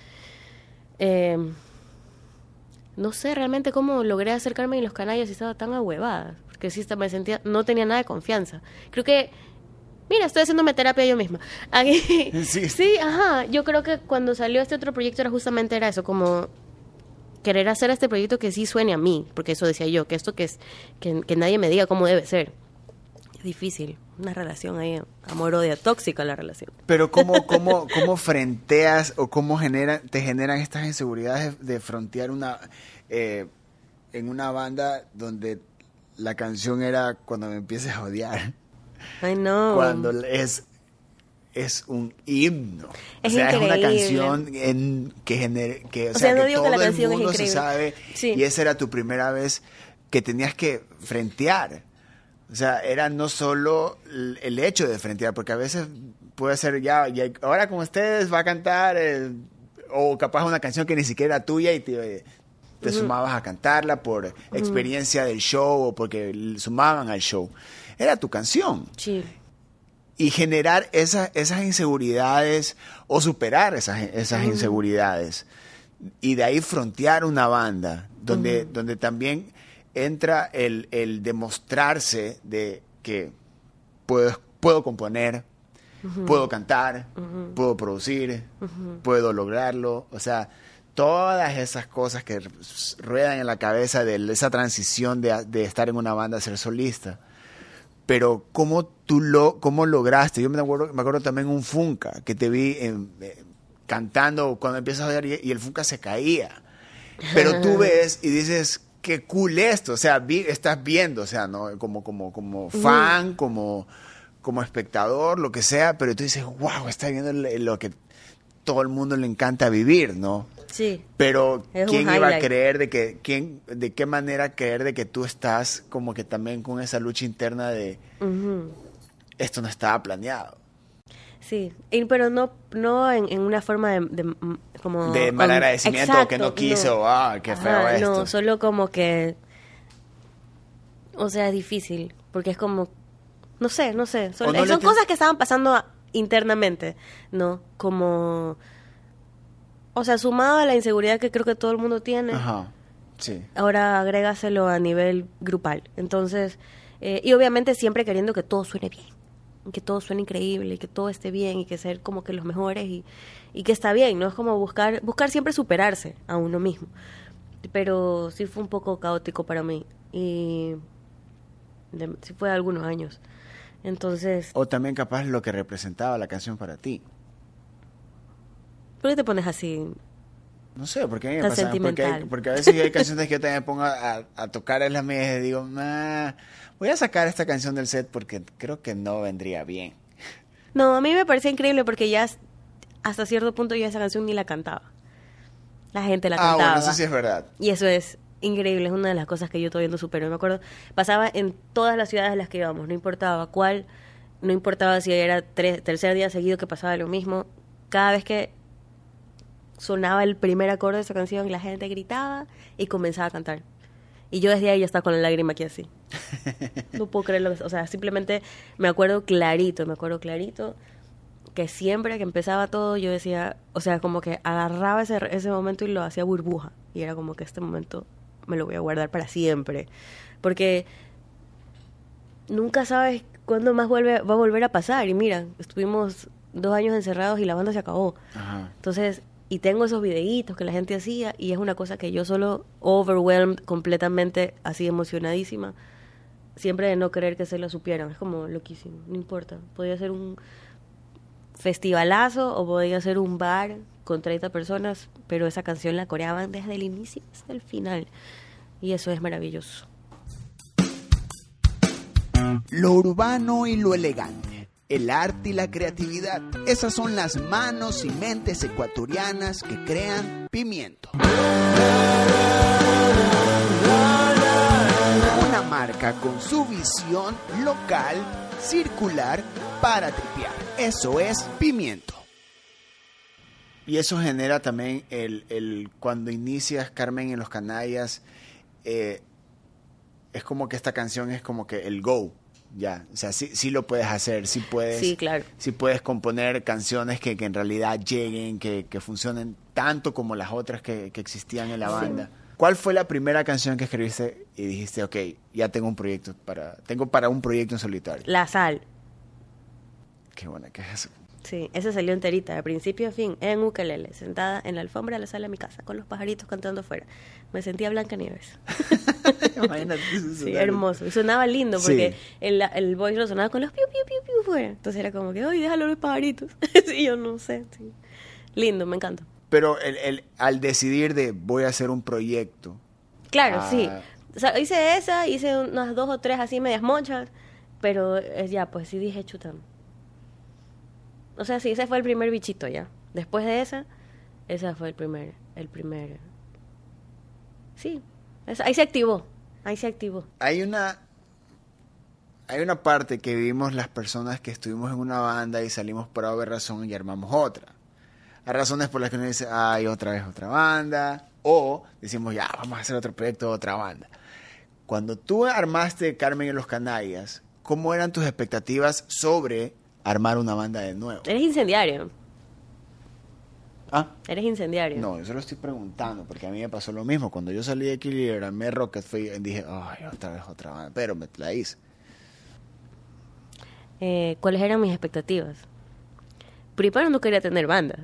A: eh, no sé realmente cómo logré acercarme en los canallas y estaba tan ahuevada, porque sí me sentía, no tenía nada de confianza. Creo que, mira, estoy haciéndome terapia yo misma. *laughs* Aquí,
C: Sí.
A: sí, ajá, yo creo que cuando salió este otro proyecto era justamente era eso, como querer hacer este proyecto que sí suene a mí, porque eso decía yo, que esto que es, que, que nadie me diga cómo debe ser. Es difícil, una relación ahí, amor-odio, tóxica la relación.
C: Pero ¿cómo, *laughs* cómo, cómo frenteas o cómo genera, te generan estas inseguridades de, de frontear una, eh, en una banda donde la canción era Cuando me empieces a odiar?
A: Ay, no.
C: Cuando es, es un himno.
A: Es
C: o sea, es una
A: increíble.
C: canción en, que genere, que, o
A: O
C: sea,
A: sea, no
C: que todo
A: que la
C: el
A: canción es
C: mundo se
A: increíble.
C: sabe
A: Sí.
C: y esa era tu primera vez que tenías que frentear. O sea, era no solo el hecho de frentear, porque a veces puede ser ya, ya ahora con ustedes va a cantar, eh, o capaz una canción que ni siquiera era tuya y te, te sumabas a cantarla por experiencia del show o porque sumaban al show. Era tu canción.
A: Sí.
C: y generar esas, esas inseguridades o superar esas, esas inseguridades. Y de ahí frontear una banda donde, donde también entra el, el demostrarse de que puedo, puedo componer, puedo cantar, puedo producir, puedo lograrlo, o sea, todas esas cosas que ruedan en la cabeza de esa transición de, de estar en una banda a ser solista. Pero cómo tú lo cómo lograste yo me acuerdo me acuerdo también un Funka que te vi en- eh, cantando cuando empiezas a oír y, y el Funka se caía. Pero tú *laughs* ves y dices qué cool esto o sea vi- estás viendo o sea no como como como fan como como espectador lo que sea pero tú dices wow está viendo lo que todo el mundo le encanta vivir no
A: Sí.
C: pero quién iba a creer de que quién de qué manera creer de que tú estás como que también con esa lucha interna de esto no estaba planeado
A: Sí, y- pero no, no en, en una forma de, de, como
C: de
A: con-
C: malagradecimiento o que no quiso. ah qué feo
A: Ajá,
C: esto.
A: No, solo como que, o sea, es difícil, porque es como, no sé, no sé, son,
C: no
A: cosas que estaban pasando internamente, ¿no? Como, o sea, sumado a la inseguridad que creo que todo el mundo tiene,
C: ajá sí.
A: ahora agrégaselo a nivel grupal. Entonces, eh, y obviamente siempre queriendo que todo suene bien, que todo suene increíble, y que todo esté bien y que ser como que los mejores y, y que está bien, ¿no? Es como buscar, buscar siempre superarse a uno mismo. Pero sí fue un poco caótico para mí y de- sí fue algunos años. Entonces,
C: o también capaz lo que representaba la canción para ti
A: ¿por qué te pones así?
C: no sé porque a mí me pasa porque,
A: sentimental.
C: hay- porque a veces hay canciones que yo también me pongo a, a tocar en la mesa y digo "Nah, voy a sacar esta canción del set porque creo que no vendría bien
A: No, a mí me parece increíble porque ya hasta cierto punto yo esa canción ni la cantaba. La gente la
C: ah
A: cantaba.
C: bueno eso sí es verdad
A: Y eso es increíble, es una de las cosas que yo todavía no supero. Me acuerdo, pasaba en todas las ciudades a las que íbamos, no importaba cuál, no importaba si era tres, tercer día seguido que pasaba lo mismo. Cada vez que sonaba el primer acorde de esa canción, la gente gritaba y comenzaba a cantar. Y yo desde ahí ya estaba con la lágrima aquí así. *laughs* No puedo creerlo. O sea, simplemente me acuerdo clarito, me acuerdo clarito que siempre que empezaba todo yo decía, o sea, como que agarraba ese, ese momento y lo hacía burbuja. Y era como que este momento me lo voy a guardar para siempre. Porque nunca sabes cuándo más vuelve, va a volver a pasar. Y mira, estuvimos dos años encerrados y la banda se acabó.
C: ajá
A: Entonces, y tengo esos videitos que la gente hacía y es una cosa que yo solo overwhelmed completamente, así emocionadísima. siempre de no querer que se lo supieran. Es como loquísimo, no importa. Podía ser un festivalazo o podía ser un bar con 30 personas, pero esa canción la coreaban desde el inicio hasta el final. Y eso es maravilloso.
D: Lo urbano y lo elegante, el arte y la creatividad, esas son las manos y mentes ecuatorianas que crean pimiento. Una marca con su visión local, circular, para tripear. Eso es pimiento.
C: Y eso genera también el, el cuando inicias Carmen en los Canallas, eh, es como que esta canción es como que el go, ya, o sea, sí, sí lo puedes hacer, sí puedes,
A: Sí, claro.
C: sí puedes componer canciones que, que en realidad lleguen, que, que funcionen tanto como las otras que, que existían en la banda. ¿Cuál fue la primera canción que escribiste y dijiste, ok, ya tengo un proyecto para, tengo para un proyecto en solitario?
A: La sal.
C: Qué buena que es eso.
A: Sí, esa salió enterita, de principio a fin, en ukelele, sentada en la alfombra de la sala de mi casa, con los pajaritos cantando afuera. Me sentía Blanca Nieves. *laughs*
C: Imagínate eso,
A: Sí, hermoso. Y sonaba lindo
C: Sí.
A: porque el, el voice lo sonaba con los piu, piu, piu, piu fuera. Entonces era como que, ay, déjalo los pajaritos. *laughs* sí, yo no sé. sí. Lindo, me encanta.
C: Pero el, el- al decidir de voy a hacer un proyecto,
A: Claro,
C: Ah.
A: sí. O sea, hice esa, hice unas dos o tres así medias mochas, pero eh, ya, pues sí dije chuta. O sea, sí, ese fue el primer bichito ya. Después de esa, esa fue el primer, el primer. Sí, ahí se activó, ahí se activó.
C: hay una hay una parte que vivimos las personas que estuvimos en una banda y salimos por haber razón y armamos otra. Hay razones por las que uno dice, ay, otra vez otra banda. O decimos, ya, vamos a hacer otro proyecto, otra banda. Cuando tú armaste Carmen y los Canallas, ¿cómo eran tus expectativas sobre armar una banda de nuevo?
A: Eres incendiario,
C: Ah,
A: eres incendiario.
C: no, yo se lo estoy preguntando porque a mí me pasó lo mismo. Cuando yo salí de Killer, armé Rocket, dije, ay, otra vez otra banda. Pero me la hice.
A: Eh, ¿Cuáles eran mis expectativas? Primero no quería tener banda.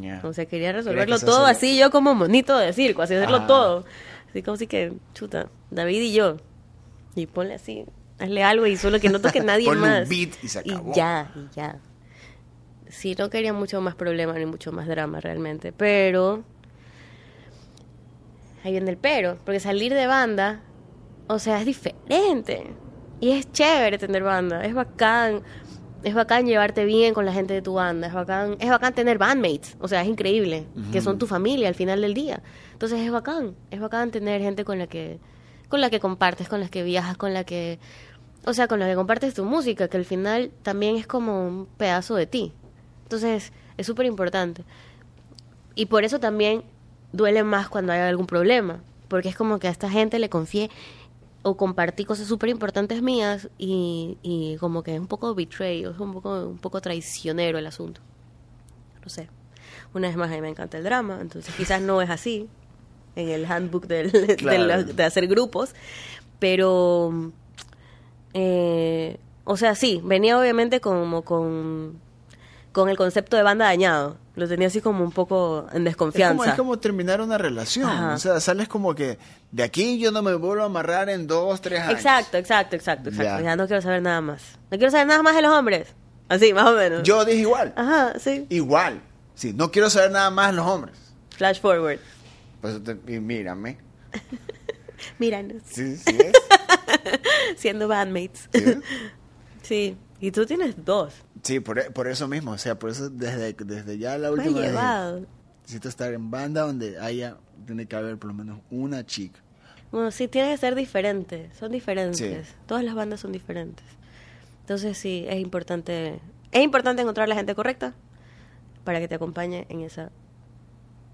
C: Ya.
A: O sea, quería resolverlo todo así, yo como monito de circo, así hacerlo todo. Así como si que, chuta, David y yo. Y ponle así, hazle algo y solo que no toque *laughs* nadie
C: Ponle un
A: más.
C: beat y se acabó.
A: ya, y ya. Sí, no quería mucho más problema ni mucho más drama realmente, pero... Ahí viene el pero, porque salir de banda, o sea, es diferente. Y es chévere tener banda, es bacán. Es bacán llevarte bien con la gente de tu banda, es bacán, es bacán tener bandmates, o sea, es increíble, que son tu familia al final del día. Entonces es bacán, es bacán tener gente con la que con la que compartes, con la que viajas, con la que o sea, con la que compartes tu música, que al final también es como un pedazo de ti. Entonces, es súper importante. Y por eso también duele más cuando hay algún problema, porque es como que a esta gente le confié o compartí cosas súper importantes mías y, y como que es un poco betray, es un poco, un poco traicionero el asunto. No sé. Una vez más, a mí me encanta el drama, entonces quizás no es así en el handbook del- *laughs* de,
C: Claro.
A: la- de hacer grupos, pero, eh, o sea, sí, venía obviamente como con, con el concepto de banda dañado. Lo tenía así como un poco en
C: Es
A: desconfianza.
C: como, es como terminar una relación.
A: Ajá.
C: O sea, sales como que de aquí yo no me vuelvo a amarrar en dos, tres años.
A: Exacto, exacto, exacto, exacto.
C: Ya.
A: Ya. no quiero saber nada más. No quiero saber nada más de los hombres. Así, más o menos.
C: Yo dije igual.
A: Ajá, sí.
C: Igual. Sí, no quiero saber nada más de los hombres.
A: Flash forward.
C: Pues y mírame.
A: Míranos.
C: Sí, sí es. *laughs*
A: Siendo bandmates. *laughs*
C: Sí.
A: Y tú tienes dos.
C: Sí, por, e- por eso mismo. O sea, por eso desde, desde ya la
A: Me
C: última vez.
A: llevado.
C: Necesito estar en banda donde haya, tiene que haber por lo menos una chica.
A: Bueno, sí, tiene que ser diferente. Son diferentes.
C: Sí.
A: Todas las bandas son diferentes. Entonces sí, es importante. Es importante encontrar la gente correcta para que te acompañe en esa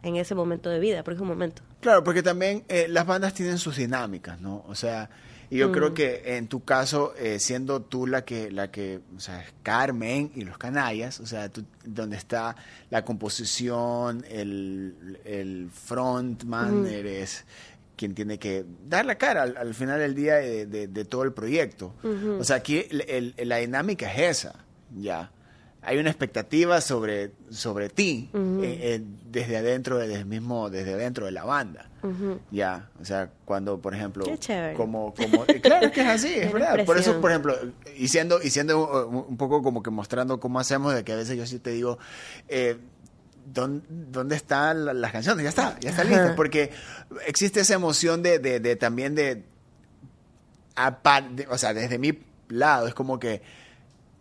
A: en ese momento de vida, porque es un momento.
C: Claro, porque también eh, las bandas tienen sus dinámicas, ¿no? O sea, y yo
A: Mm.
C: creo que en tu caso, eh, siendo tú la que, la que, o sea, es Carmen y los canallas, o sea, tú, donde está la composición, el, el frontman, eres quien tiene que dar la cara al, al final del día de, de- de todo el proyecto. O sea, aquí el- el- la dinámica es esa, ya. Hay una expectativa sobre, sobre ti eh, eh, desde adentro, desde el mismo, desde adentro de la banda. Ya, o sea, cuando, por ejemplo,
A: Qué chévere.
C: como, como, eh, claro que es así, es *laughs* verdad. Por eso, por ejemplo, y siendo, y siendo uh, un poco como que mostrando cómo hacemos, de que a veces yo sí te digo, eh, ¿dónde, dónde están la- las canciones? Ya está, ya está
A: Ajá.
C: lista, porque existe esa emoción de, de, de también de, apar- de- o sea, desde mi lado, es como que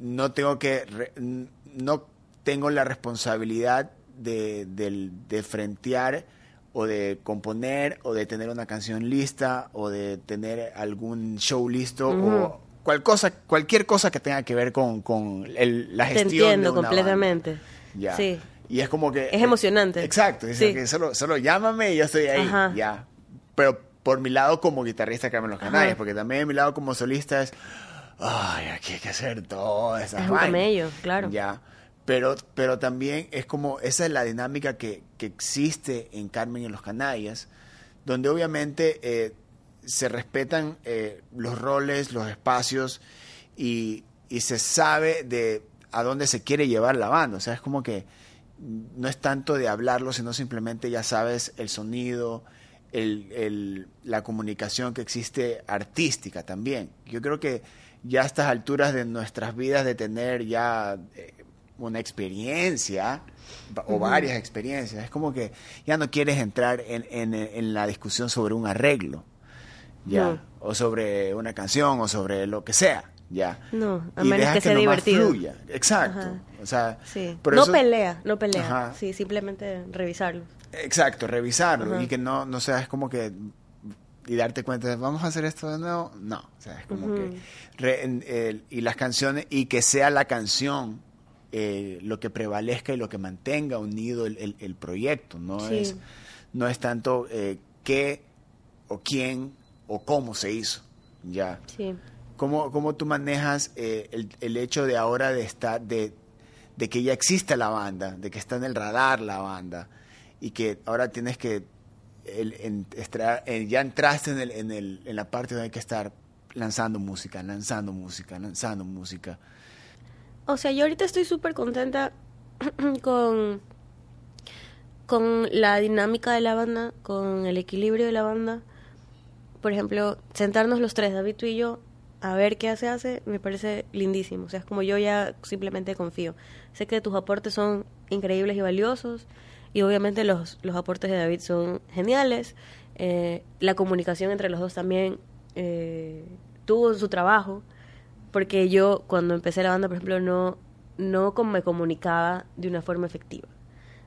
C: no tengo que, re- no tengo la responsabilidad de, del- de frentear o de componer o de tener una canción lista o de tener algún show listo
A: Ujú.
C: o cual cosa, cualquier cosa que tenga que ver con, con el- la
A: Te
C: gestión
A: entiendo
C: de una
A: completamente.
C: banda. Ya.
A: Sí.
C: Y es como que...
A: Es emocionante.
C: Exacto. Dice
A: Sí.
C: que solo, solo llámame y yo estoy ahí.
A: Ajá.
C: Ya. Pero por mi lado como guitarrista Carmen Los
A: Ajá.
C: Canales, porque también mi lado como solista es... Ay, aquí hay que hacer todas esas
A: Es un
C: vainas".
A: camello, claro.
C: Ya. Pero, pero también es como, esa es la dinámica que, que existe en Carmen y los Canallas, donde obviamente eh, se respetan eh, los roles, los espacios y, y se sabe de a dónde se quiere llevar la banda. O sea, es como que no es tanto de hablarlo, sino simplemente ya sabes el sonido, el, el- la comunicación que existe artística también. Yo creo que ya a estas alturas de nuestras vidas, de tener ya eh, una experiencia o varias experiencias, es como que ya no quieres entrar en, en- en la discusión sobre un arreglo, ya,
A: No.
C: o sobre una canción, o sobre lo que sea, ya.
A: No, a
C: Y
A: menos
C: dejas
A: que sea divertido.
C: fluya. Exacto.
A: Ajá.
C: O sea,
A: Sí. no
C: eso-
A: pelea, no pelea.
C: Ajá.
A: Sí, simplemente revisarlo.
C: Exacto, revisarlo
A: Ajá.
C: y que no, no sea, es como que y darte cuenta de vamos a hacer esto de nuevo, no, o sea, es como que re- en- el- y las canciones y que sea la canción eh, lo que prevalezca y lo que mantenga unido el, el- el proyecto, no
A: Sí.
C: es no es tanto eh, qué o quién o cómo se hizo, ya.
A: Sí.
C: ¿Cómo, cómo tú manejas eh, el, el hecho de ahora de estar, de, de que ya existe la banda, de que está en el radar la banda y que ahora tienes que, el- en- ya entraste en, la parte donde hay que estar lanzando música, lanzando música, lanzando música?
A: O sea, yo ahorita estoy súper contenta *clears throat* con, con la dinámica de la banda, con el equilibrio de la banda. Por ejemplo, sentarnos los tres, David, tú y yo, a ver qué se hace, me parece lindísimo. O sea, es como yo ya simplemente confío. Sé que tus aportes son increíbles y valiosos, y obviamente los, los aportes de David son geniales. Eh, la comunicación entre los dos también eh, tuvo su trabajo porque yo cuando empecé la banda, por ejemplo, no, no me comunicaba de una forma efectiva.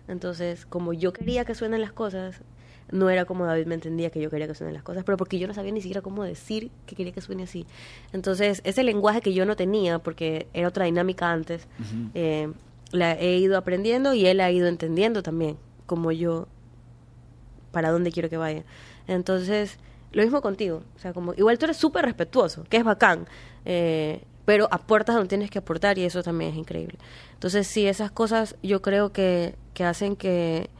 A: Entonces, como yo quería que suenen las cosas, no era como David me entendía que yo quería que suenen las cosas, pero porque yo no sabía ni siquiera cómo decir que quería que suene así. Entonces, ese lenguaje que yo no tenía, porque era otra dinámica antes, eh, la he ido aprendiendo y él ha ido entendiendo también, como yo, para dónde quiero que vaya. Entonces, lo mismo contigo. O sea, como igual tú eres súper respetuoso, que es bacán, eh, pero aportas donde tienes que aportar y eso también es increíble. Entonces, sí, esas cosas yo creo que, que hacen que,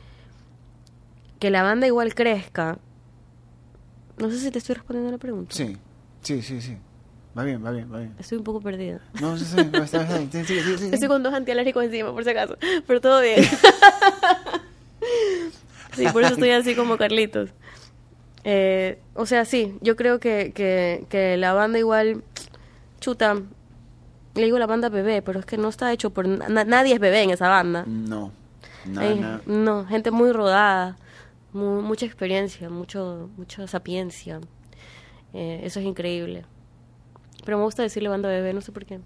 A: que la banda igual crezca. No sé si te estoy respondiendo a la pregunta.
C: Sí, sí, sí, sí. Va bien, va bien, va bien.
A: Estoy un poco perdida.
C: No, sí, sí, no, está bien. Sí, sí, sí, sí.
A: Estoy con dos antialérgicos encima, por si acaso. Pero todo bien. *laughs* sí, por eso estoy así como Carlitos. Eh, o sea, sí, yo creo que, que, que la banda igual, chuta, le digo la banda bebé, pero es que no está hecho por... na- nadie es bebé en esa banda.
C: No, no,
A: Hay-
C: no.
A: no, gente muy rodada, mu- mucha experiencia, mucho, mucha sapiencia. Eh, eso es increíble. Pero me gusta decirle banda bebé, no sé por qué.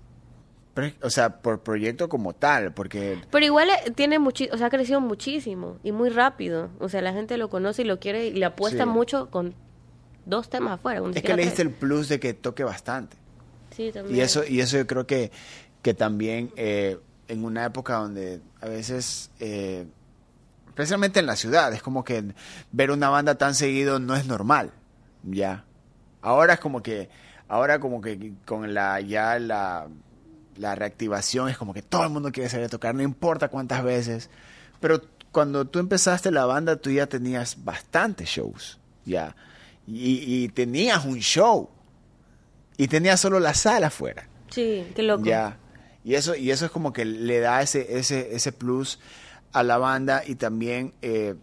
C: Pero o sea, por proyecto como tal, porque
A: Pero igual eh, tiene muchi o sea, ha crecido muchísimo y muy rápido. O sea, la gente lo conoce y lo quiere y le apuesta
C: Sí.
A: mucho con dos temas afuera.
C: es que le diste el plus de que toque bastante.
A: Sí, también.
C: Y eso, y eso yo creo que, que también eh, en una época donde a veces, eh, especialmente en la ciudad, es como que ver una banda tan seguido no es normal, ya. Ahora es como que, ahora como que con la, ya la, la reactivación es como que todo el mundo quiere salir a tocar, no importa cuántas veces. Pero cuando tú empezaste la banda, tú ya tenías bastantes shows, ya. Y, y tenías un show. Y tenías solo la sala afuera.
A: Sí, qué loco.
C: Ya. Y eso, y eso es como que le da ese, ese, ese plus a la banda y también eh,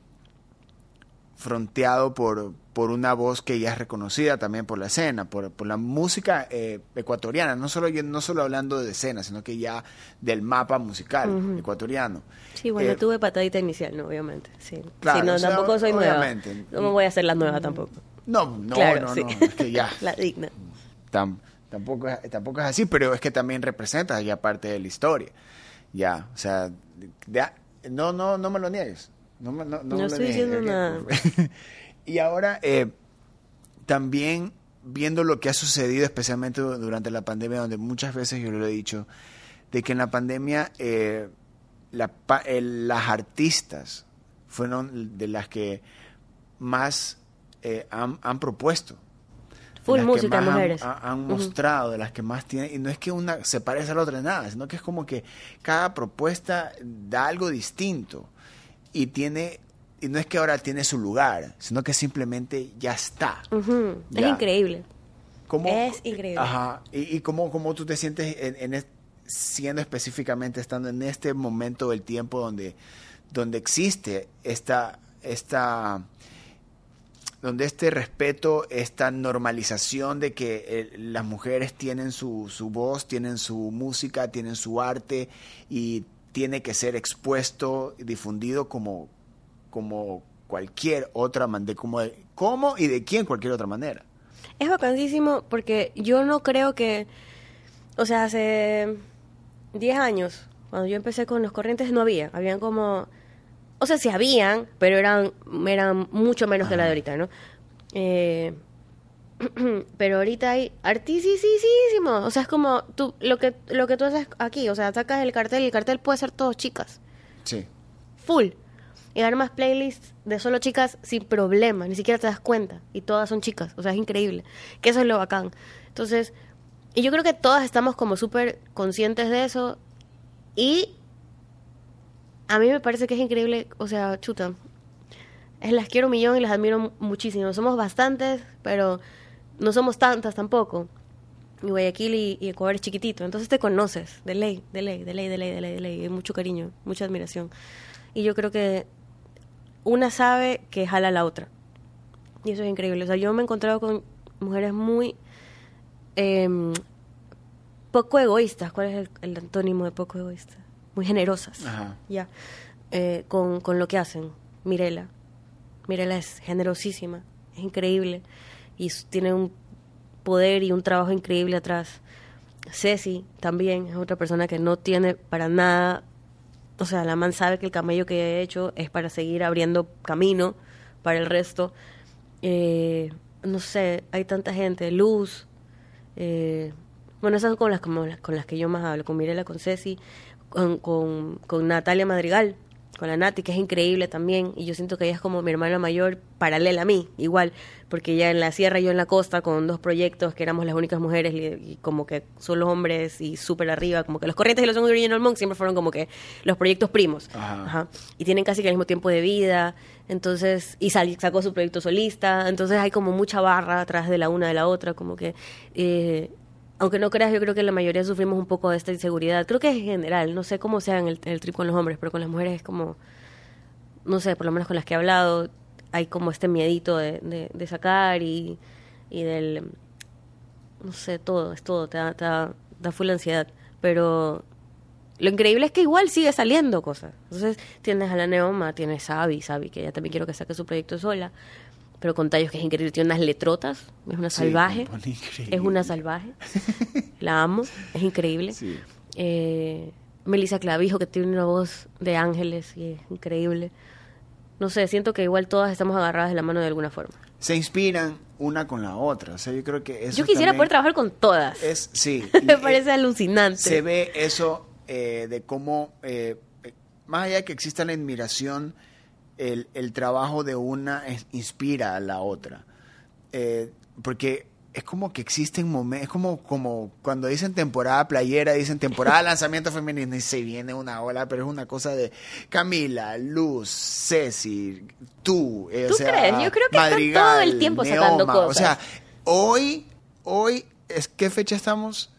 C: fronteado por, por una voz que ya es reconocida también por la escena, por, por la música eh, ecuatoriana, no solo, no solo hablando de escena, sino que ya del mapa musical ecuatoriano.
A: Sí, bueno,
C: Eh,
A: tuve patadita inicial, ¿no? Obviamente, sí.
C: Claro,
A: Sí, no,
C: o sea,
A: tampoco soy
C: obviamente.
A: nueva. No me voy a hacer la nueva tampoco.
C: No, no,
A: Claro,
C: no,
A: sí.
C: no, es que ya. *laughs*
A: La digna.
C: Tam- tampoco, es, tampoco es así, pero es que también representa ya parte de la historia. Ya, o sea, ya- no, no, no me lo niegues. No, no, no
A: estoy diciendo nada. *laughs*
C: y ahora, eh, también viendo lo que ha sucedido, especialmente du- durante la pandemia, donde muchas veces yo lo he dicho, de que en la pandemia eh, la eh, las artistas fueron de las que más eh, han, han propuesto.
A: Full
C: las que
A: música,
C: más han-
A: mujeres.
C: ha- Han, mostrado, de las que más tienen. Y no es que una se parece a la otra en nada, sino que es como que cada propuesta da algo distinto. Y tiene. Y no es que ahora tiene su lugar, sino que simplemente ya está.
A: Es
C: Ya.
A: increíble.
C: ¿Cómo-
A: Es increíble.
C: Ajá. ¿Y, y cómo, cómo tú te sientes en, siendo específicamente, estando en este momento del tiempo donde, donde existe esta, esta, donde este respeto, esta normalización de que eh, las mujeres tienen su, su voz, tienen su música, tienen su arte y tiene que ser expuesto y difundido como, como cualquier otra manera, como, de- como y de quién cualquier otra manera.
A: Es vacancísimo porque yo no creo que, o sea, hace 10 años, cuando yo empecé con los corrientes, no había. Habían como, o sea, sí habían, pero eran, eran mucho menos que la de ahorita, ¿no? Eh, *clears throat* pero ahorita hay artisísimos. O sea, es como tú, lo que, lo que tú haces aquí, o sea, sacas el cartel y el cartel puede ser todos chicas.
C: Sí.
A: full. Y armas playlists de solo chicas sin problema, ni siquiera te das cuenta. Y todas son chicas, o sea, es increíble. Que eso es lo bacán. Entonces, y yo creo que todas estamos como súper conscientes de eso. Y a mí me parece que es increíble, o sea, chuta. Las quiero un millón y las admiro muchísimo. Somos bastantes, pero no somos tantas tampoco. Y Guayaquil y, y Ecuador es chiquitito, entonces te conoces, de ley, de ley, de ley, de ley, de ley, de ley. Hay mucho cariño, mucha admiración. Y yo creo que una sabe que jala a la otra. Y eso es increíble. O sea, yo me he encontrado con mujeres muy em, poco egoístas. ¿Cuál es el, el antónimo de poco egoísta? Muy generosas.
C: Ajá.
A: Ya. Eh, con, con lo que hacen. Mirela. Mirela es generosísima. Es increíble. Y tiene un poder y un trabajo increíble atrás. Ceci también es otra persona que no tiene para nada. O sea, la man sabe que el camello que he hecho es para seguir abriendo camino para el resto. Eh, no sé, hay tanta gente. Luz. eh, bueno, esas son con las, con las que yo más hablo. Con Mirela, con Ceci, con, con Natalia Madrigal, con la Nati, que es increíble también. Y yo siento que ella es como mi hermana mayor, paralela a mí, igual. Porque ella en la sierra, yo en la costa, con dos proyectos que éramos las únicas mujeres y, y como que solo hombres y súper arriba. Como que los corrientes y los Original Monk siempre fueron como que los proyectos primos.
C: Ajá.
A: Ajá. Y tienen casi que el mismo tiempo de vida. Entonces, y sal- sacó su proyecto solista. Entonces hay como mucha barra atrás de la una de la otra. Como que, eh, aunque no creas, yo creo que la mayoría sufrimos un poco de esta inseguridad. Creo que es general. No sé cómo sea en el, en trip con los hombres, pero con las mujeres es como, no sé, por lo menos con las que he hablado, hay como este miedito de, de, de sacar y, y del, no sé, todo, es todo, te da, te da, da full ansiedad. Pero lo increíble es que igual sigue saliendo cosas. Entonces tienes a la Neoma, tienes a Abby, Sabi, que ella también quiero que saque su proyecto sola, pero con tallos que es increíble, tiene unas letrotas, es una salvaje, es una salvaje, *laughs* la amo, es increíble.
C: Sí.
A: Eh, Melissa Clavijo, que tiene una voz de ángeles y es increíble. No sé, siento que igual todas estamos agarradas de la mano de alguna forma.
C: Se inspiran una con la otra. O sea, yo creo que eso
A: Yo quisiera poder trabajar con todas.
C: Es, sí. *laughs*
A: Me
C: y,
A: parece
C: eh,
A: alucinante.
C: Se ve eso eh, de cómo, eh, eh, más allá de que exista la admiración, el, el trabajo de una es- inspira a la otra. Eh, porque es como que existen momentos, es como, como cuando dicen temporada playera, dicen temporada *laughs* lanzamiento femenino y se viene una ola, pero es una cosa de Camila, Luz, Ceci, tú. eh, o
A: ¿Tú
C: sea,
A: crees? Yo creo que están todo el tiempo sacando
C: Neoma, O
A: cosas.
C: sea, hoy, hoy, es, ¿qué fecha estamos?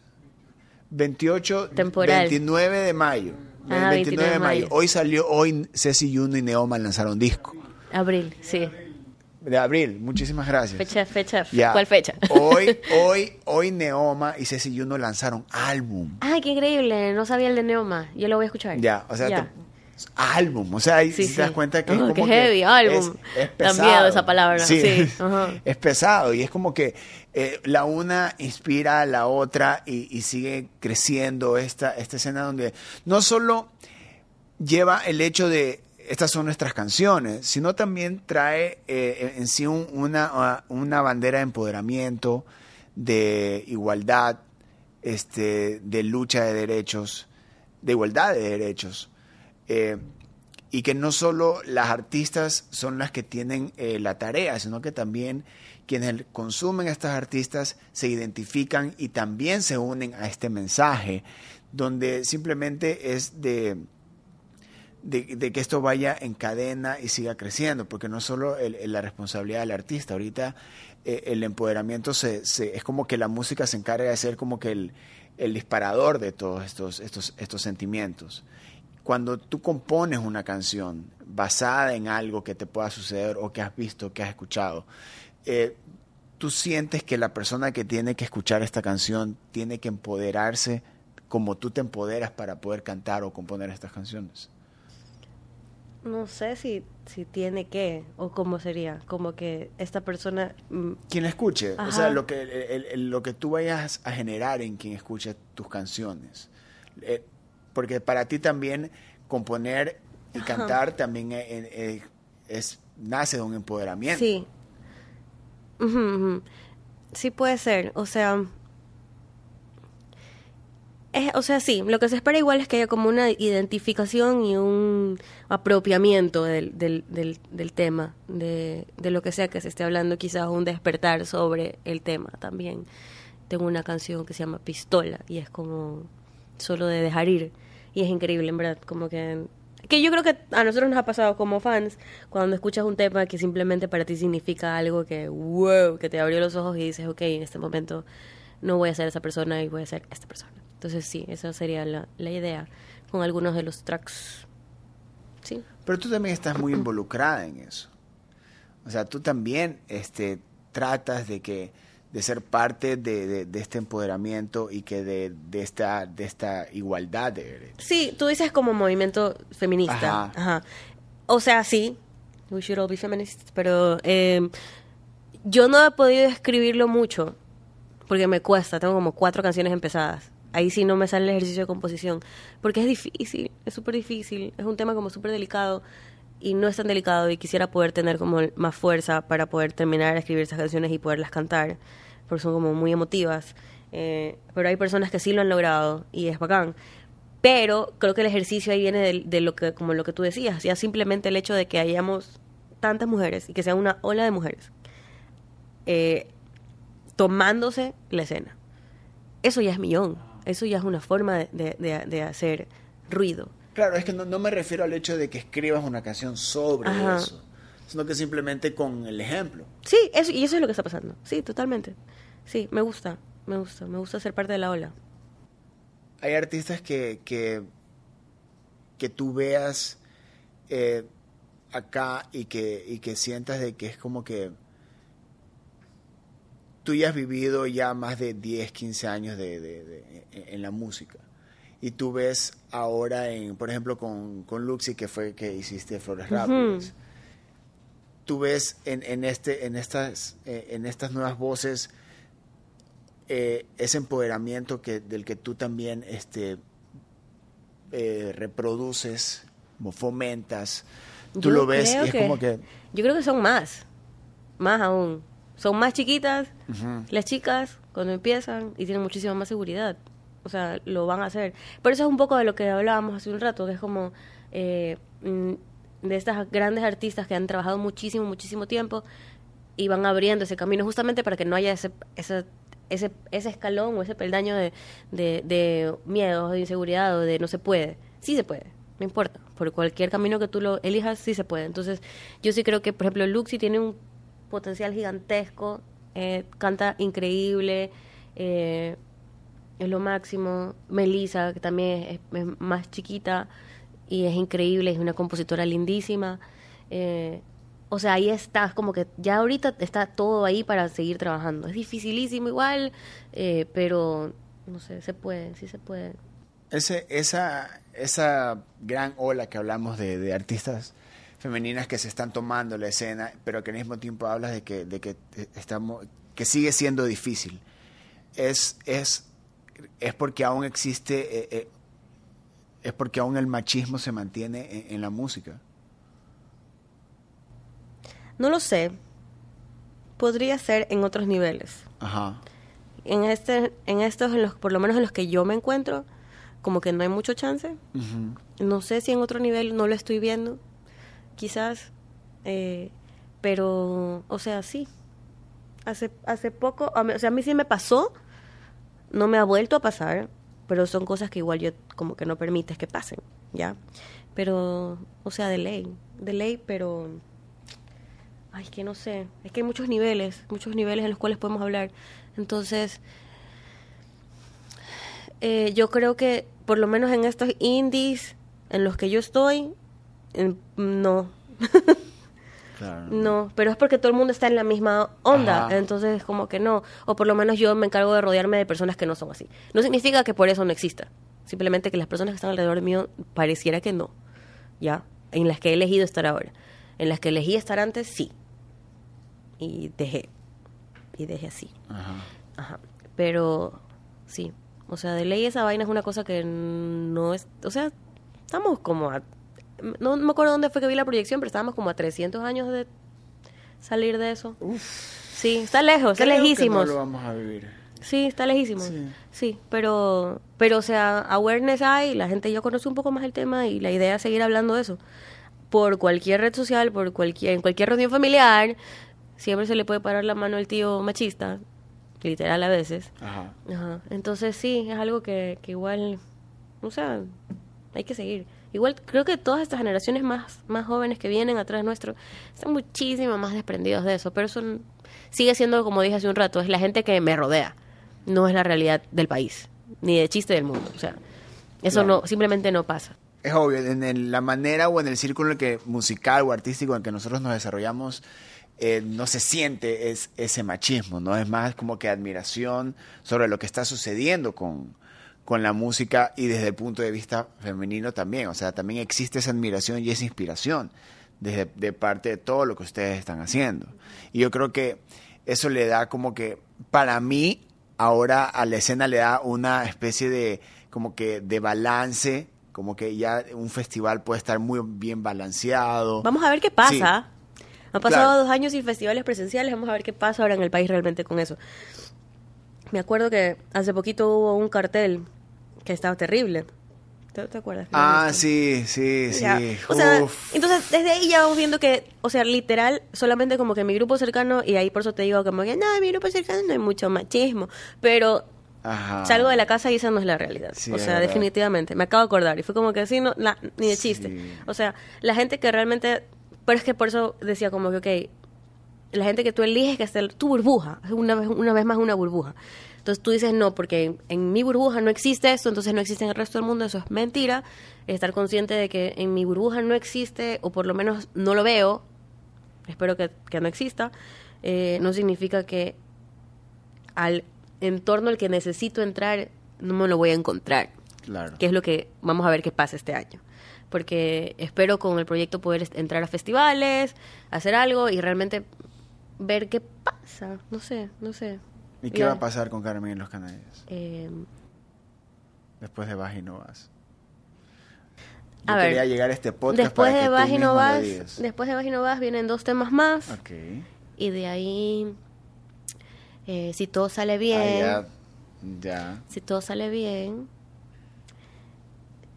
C: 28,
A: Temporal.
C: 29 de mayo.
A: Ah,
C: 29 de mayo.
A: mayo.
C: Hoy salió, hoy Ceci Juno y Neoma lanzaron disco.
A: Abril, sí.
C: De abril, muchísimas gracias.
A: Fecha, fecha.
C: Ya.
A: ¿Cuál fecha? *laughs*
C: Hoy, *laughs* hoy, hoy Neoma y Ceci Juno lanzaron álbum.
A: Ay, qué increíble. No sabía el de Neoma. Yo lo voy a escuchar.
C: Ya, o sea,
A: Ya.
C: te- álbum, o sea, ahí
A: Sí,
C: si te das
A: sí.
C: cuenta que es
A: Oh,
C: como
A: qué
C: que
A: heavy, álbum.
C: Es, es
A: Da
C: pesado.
A: miedo esa palabra, sí, *laughs* ajá.
C: es pesado y es como que eh, la una inspira a la otra y, sigue creciendo esta, esta escena donde no solo lleva el hecho de estas son nuestras canciones, sino también trae eh, en sí un- una, una bandera de empoderamiento, de igualdad, este, de lucha de derechos, de igualdad de derechos. Eh, y que no solo las artistas son las que tienen la tarea, sino que también quienes consumen a estas artistas se identifican y también se unen a este mensaje, donde simplemente es de, de, que esto vaya en cadena y siga creciendo, porque no solo la responsabilidad del artista, ahorita eh, el empoderamiento se, se- es como que la música se encarga de ser como que el, el disparador de todos estos, estos, estos sentimientos. Cuando tú compones una canción basada en algo que te pueda suceder o que has visto, que has escuchado, eh, tú sientes que la persona que tiene que escuchar esta canción tiene que empoderarse como tú te empoderas para poder cantar o componer estas canciones.
A: No sé si, si tiene que, o cómo sería. Como que esta persona. mm,
C: Quien la escuche, o sea, lo que, el- el- lo que tú vayas a generar en quien escuche tus canciones. Eh, porque para ti también componer y cantar también eh, es, nace de un empoderamiento.
A: Sí. Sí puede ser. O sea. Es, o sea, sí, lo que se espera igual es que haya como una identificación y un apropiamiento del, del, del, del tema, de, de lo que sea que se esté hablando, quizás un despertar sobre el tema también. Tengo una canción que se llama Pistola y es como solo de dejar ir y es increíble, en verdad, como que que yo creo que a nosotros nos ha pasado como fans cuando escuchas un tema que simplemente para ti significa algo que wow, que te abrió los ojos y dices, ok, en este momento no voy a ser esa persona y voy a ser esta persona. Entonces sí, esa sería la, la idea con algunos de los tracks. Sí.
C: Pero tú también estás muy involucrada en eso. O sea, tú también este, tratas de que de ser parte de, de- de este empoderamiento y que de, de esta de esta igualdad de derechos.
A: Sí, tú dices como movimiento feminista.
C: Ajá.
A: Ajá. O sea, sí, we should all be feminists, pero eh, yo no he podido escribirlo mucho porque me cuesta, tengo como cuatro canciones empezadas. Ahí sí no me sale el ejercicio de composición, porque es difícil, es súper difícil, es un tema como súper delicado y no es tan delicado y quisiera poder tener como más fuerza para poder terminar de escribir esas canciones y poderlas cantar, porque son como muy emotivas. Eh, pero hay personas que sí lo han logrado y es bacán. Pero creo que el ejercicio ahí viene de, de lo que, como lo que tú decías, ya simplemente el hecho de que hayamos tantas mujeres y que sea una ola de mujeres eh, tomándose la escena. Eso ya es millón, eso ya es una forma de, de- de- hacer ruido.
C: Claro, es que no, no me refiero al hecho de que escribas una canción sobre
A: Ajá.
C: eso, sino que simplemente con el ejemplo.
A: Sí, eso, y eso es lo que está pasando. Sí, totalmente. Sí, me gusta, me gusta, me gusta ser parte de la ola.
C: Hay artistas que, que, que tú veas eh, acá y que, y que sientas de que es como que tú ya has vivido ya más de 10, 15 años de, de- de- en la música. Y tú ves ahora, en, por ejemplo, con, con Luxi, que fue que hiciste Flores Rápidas. Tú ves en, en, este, en, estas, eh, en estas nuevas voces eh, ese empoderamiento que, del que tú también este, eh, reproduces, fomentas. Tú
A: Yo
C: lo ves y es como que...
A: Yo creo que son más, más aún. Son más chiquitas, las chicas cuando empiezan y tienen muchísima más seguridad. O sea, lo van a hacer. Pero eso es un poco de lo que hablábamos hace un rato, que es como eh, mm, de estas grandes artistas que han trabajado muchísimo, muchísimo tiempo y van abriendo ese camino justamente para que no haya ese, ese, ese, ese escalón o ese peldaño de, de, de miedo, de inseguridad o de no se puede. Sí se puede, no importa. Por cualquier camino que tú lo elijas, sí se puede. Entonces, yo sí creo que, por ejemplo, Luxi tiene un potencial gigantesco, eh, canta increíble, eh, es lo máximo. Melissa, que también es, más chiquita y es increíble, es una compositora lindísima. Eh, o sea, ahí está, como que ya ahorita está todo ahí para seguir trabajando. Es dificilísimo igual, eh, pero no sé, se puede, sí se puede.
C: Ese, esa, esa gran ola que hablamos de, de artistas femeninas que se están tomando la escena, pero que al mismo tiempo hablas de que, de que estamos, que sigue siendo difícil. Es, es, es porque aún existe, eh, eh, es porque aún el machismo se mantiene en, en la música.
A: No lo sé. Podría ser en otros niveles.
C: Ajá.
A: En este, en estos, en los, por lo menos en los que yo me encuentro, como que no hay mucho chance. No sé si en otro nivel no lo estoy viendo, quizás, eh, pero, o sea, sí. Hace, hace poco, a mí- o sea, a mí sí me pasó, no me ha vuelto a pasar, pero son cosas que igual yo como que no permites que pasen, ¿ya? Pero, o sea, de ley, de ley, pero, ay, que no sé, es que hay muchos niveles, muchos niveles en los cuales podemos hablar. Entonces, eh, yo creo que por lo menos en estos indies en los que yo estoy, en- no, *laughs*
C: Claro.
A: no, pero es porque todo el mundo está en la misma onda,
C: Ajá.
A: entonces como que no, o por lo menos yo me encargo de rodearme de personas que no son así. No significa que por eso no exista, simplemente que las personas que están alrededor mío pareciera que no, ¿ya? En las que he elegido estar ahora. En las que elegí estar antes, sí. Y dejé. Y dejé así.
C: Ajá.
A: Ajá. Pero sí, o sea, de ley esa vaina es una cosa que no es, o sea, estamos como a, no, no me acuerdo dónde fue que vi la proyección, pero estábamos como a 300 años de salir de eso. Sí, está lejos, está lejísimos.
C: no lo vamos a vivir.
A: Sí, está lejísimo.
C: Sí.
A: Sí. pero, pero, o sea, awareness hay, la gente ya conoce un poco más el tema y la idea es seguir hablando de eso. Por cualquier red social, por cualquier, en cualquier reunión familiar, siempre se le puede parar la mano al tío machista, literal a veces.
C: Ajá.
A: Ajá. Entonces sí, es algo que, que igual, o sea, hay que seguir. Igual creo que todas estas generaciones más, más jóvenes que vienen atrás nuestro están muchísimo más desprendidos de eso, pero eso sigue siendo, como dije hace un rato, es la gente que me rodea, no es la realidad del país, ni de chiste del mundo. O sea, eso
C: Claro.
A: no, simplemente no pasa.
C: Es obvio, en el- la manera o en el círculo en el que, musical o artístico en que nosotros nos desarrollamos, eh, no se siente es, ese machismo, ¿no? Es más como que admiración sobre lo que está sucediendo con, con la música y desde el punto de vista femenino también. O sea, también existe esa admiración y esa inspiración desde de parte de todo lo que ustedes están haciendo. Y yo creo que eso le da como que, para mí, ahora a la escena le da una especie de, como que, de balance, como que ya un festival puede estar muy bien balanceado.
A: Vamos a ver qué pasa. Han pasado
C: Claro.
A: dos años sin festivales presenciales, vamos a ver qué pasa ahora en el país realmente con eso. Me acuerdo que hace poquito hubo un cartel que estaba terrible. ¿Te, te acuerdas? ¿Lo
C: Ah, sí, sí, sí.
A: Ya. O sea,
C: Uf.
A: entonces desde ahí ya vamos viendo que, o sea, literal, solamente como que mi grupo cercano, y ahí por eso te digo como que, no, en mi grupo cercano no hay mucho machismo, pero
C: Ajá.
A: salgo de la casa y esa no es la realidad.
C: Sí,
A: o sea,
C: verdad.
A: definitivamente. Me acabo de acordar y fue como que así, no, la- ni de chiste. O sea, la gente que realmente, pero es que por eso decía como que, ok, la gente que tú eliges que es tu burbuja, es una vez, una vez más una burbuja. Entonces tú dices no, porque en, en mi burbuja no existe esto, entonces no existe en el resto del mundo, eso es mentira. Estar consciente de que en mi burbuja no existe, o por lo menos no lo veo, espero que, que no exista, eh, no significa que al entorno al que necesito entrar no me lo voy a encontrar,
C: Claro.
A: que es lo que vamos a ver qué pasa este año. Porque espero con el proyecto poder entrar a festivales, hacer algo y realmente ver qué pasa. No sé, no sé.
C: ¿Y qué va a pasar con Carmen y los Canarios?
A: Eh,
C: Después de Vas y No Vas.
A: A
C: Yo
A: ver,
C: quería llegar a este podcast
A: después
C: para que
A: de
C: tú
A: Vas y no Vas, después de Vas y no Vas vienen dos temas más
C: Ok.
A: y de ahí, eh, si todo sale bien,
C: Ah, ya. Ya.
A: si todo sale bien,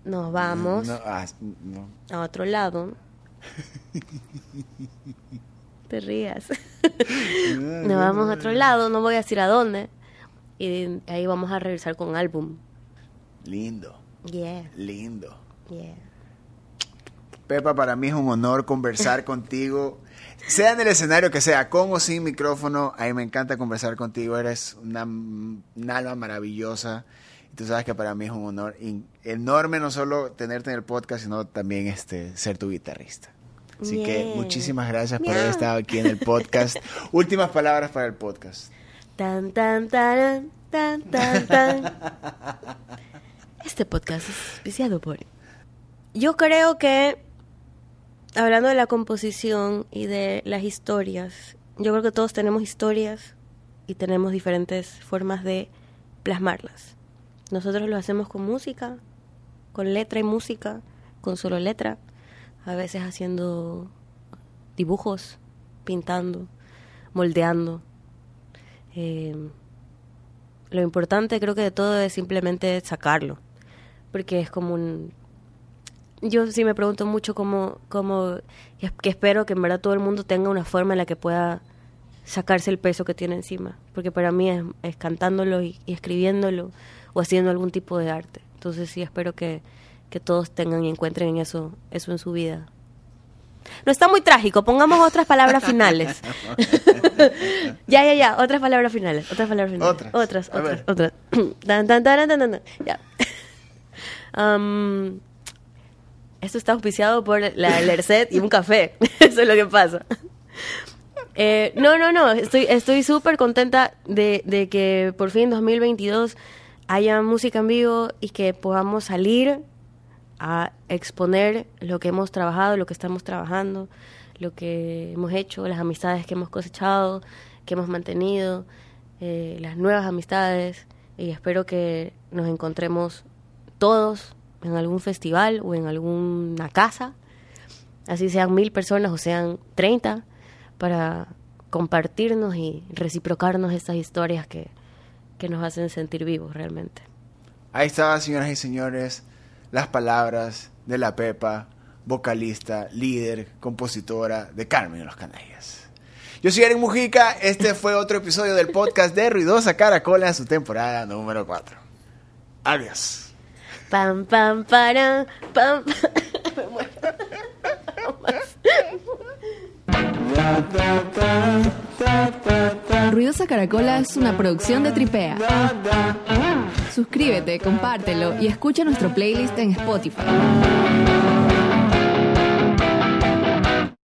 A: nos vamos
C: No, ah, no.
A: a otro lado. *laughs* Te rías. *laughs* Nos vamos a otro lado, no voy a decir a dónde. Y ahí vamos a regresar con álbum.
C: Lindo,
A: Yeah,
C: lindo.
A: yeah.
C: Pepa, para mí es un honor conversar *laughs* contigo, sea en el escenario que sea, con o sin micrófono. A mí me encanta conversar contigo, eres una, un alma maravillosa Y tú sabes que para mí es un honor enorme no solo tenerte en el podcast, sino también este, ser tu guitarrista. Así que muchísimas gracias por haber estado aquí en el podcast. *laughs* Últimas palabras para el podcast.
A: Tan, tan, tan, tan, tan. Este podcast es auspiciado por... Yo creo que, hablando de la composición y de las historias, yo creo que todos tenemos historias y tenemos diferentes formas de plasmarlas. Nosotros lo hacemos con música, con letra y música, con solo letra, a veces haciendo dibujos, pintando, moldeando. Eh, lo importante creo que de todo es simplemente sacarlo, porque es como un... Yo sí me pregunto mucho cómo, cómo que espero que en verdad todo el mundo tenga una forma en la que pueda sacarse el peso que tiene encima, porque para mí es, es cantándolo y, y escribiéndolo o haciendo algún tipo de arte. Entonces sí espero que, que todos tengan y encuentren en eso, eso en su vida. No está muy trágico, pongamos otras palabras finales. *laughs* ya, ya, ya, otras palabras finales, otras palabras finales.
C: Otras.
A: Otras, otras. *coughs* Tan, tan, tan, tan, tan. Ya. Am, *laughs* esto está auspiciado por la Lercet y un café. *laughs* Eso es lo que pasa. Eh, no, no, no. Estoy estoy súper contenta de, de que por fin 2022 haya música en vivo y que podamos salir a exponer lo que hemos trabajado, lo que estamos trabajando, lo que hemos hecho, las amistades que hemos cosechado, que hemos mantenido, eh, las nuevas amistades. Y espero que nos encontremos todos en algún festival o en alguna casa, así sean mil personas o sean treinta, para compartirnos y reciprocarnos estas historias que, que nos hacen sentir vivos realmente.
C: Ahí está, señoras y señores, las palabras de la Pepa, vocalista, líder, compositora de Carmen y los Canallas. Yo soy Eric Mujica, este fue otro episodio del podcast de Ruidosa Caracola en su temporada número 4. Adiós.
A: Pam, pam, para, pam. *laughs* Me muero.
B: Ruidosa Caracola es una producción de Tripea. Suscríbete, compártelo y escucha nuestro playlist en Spotify.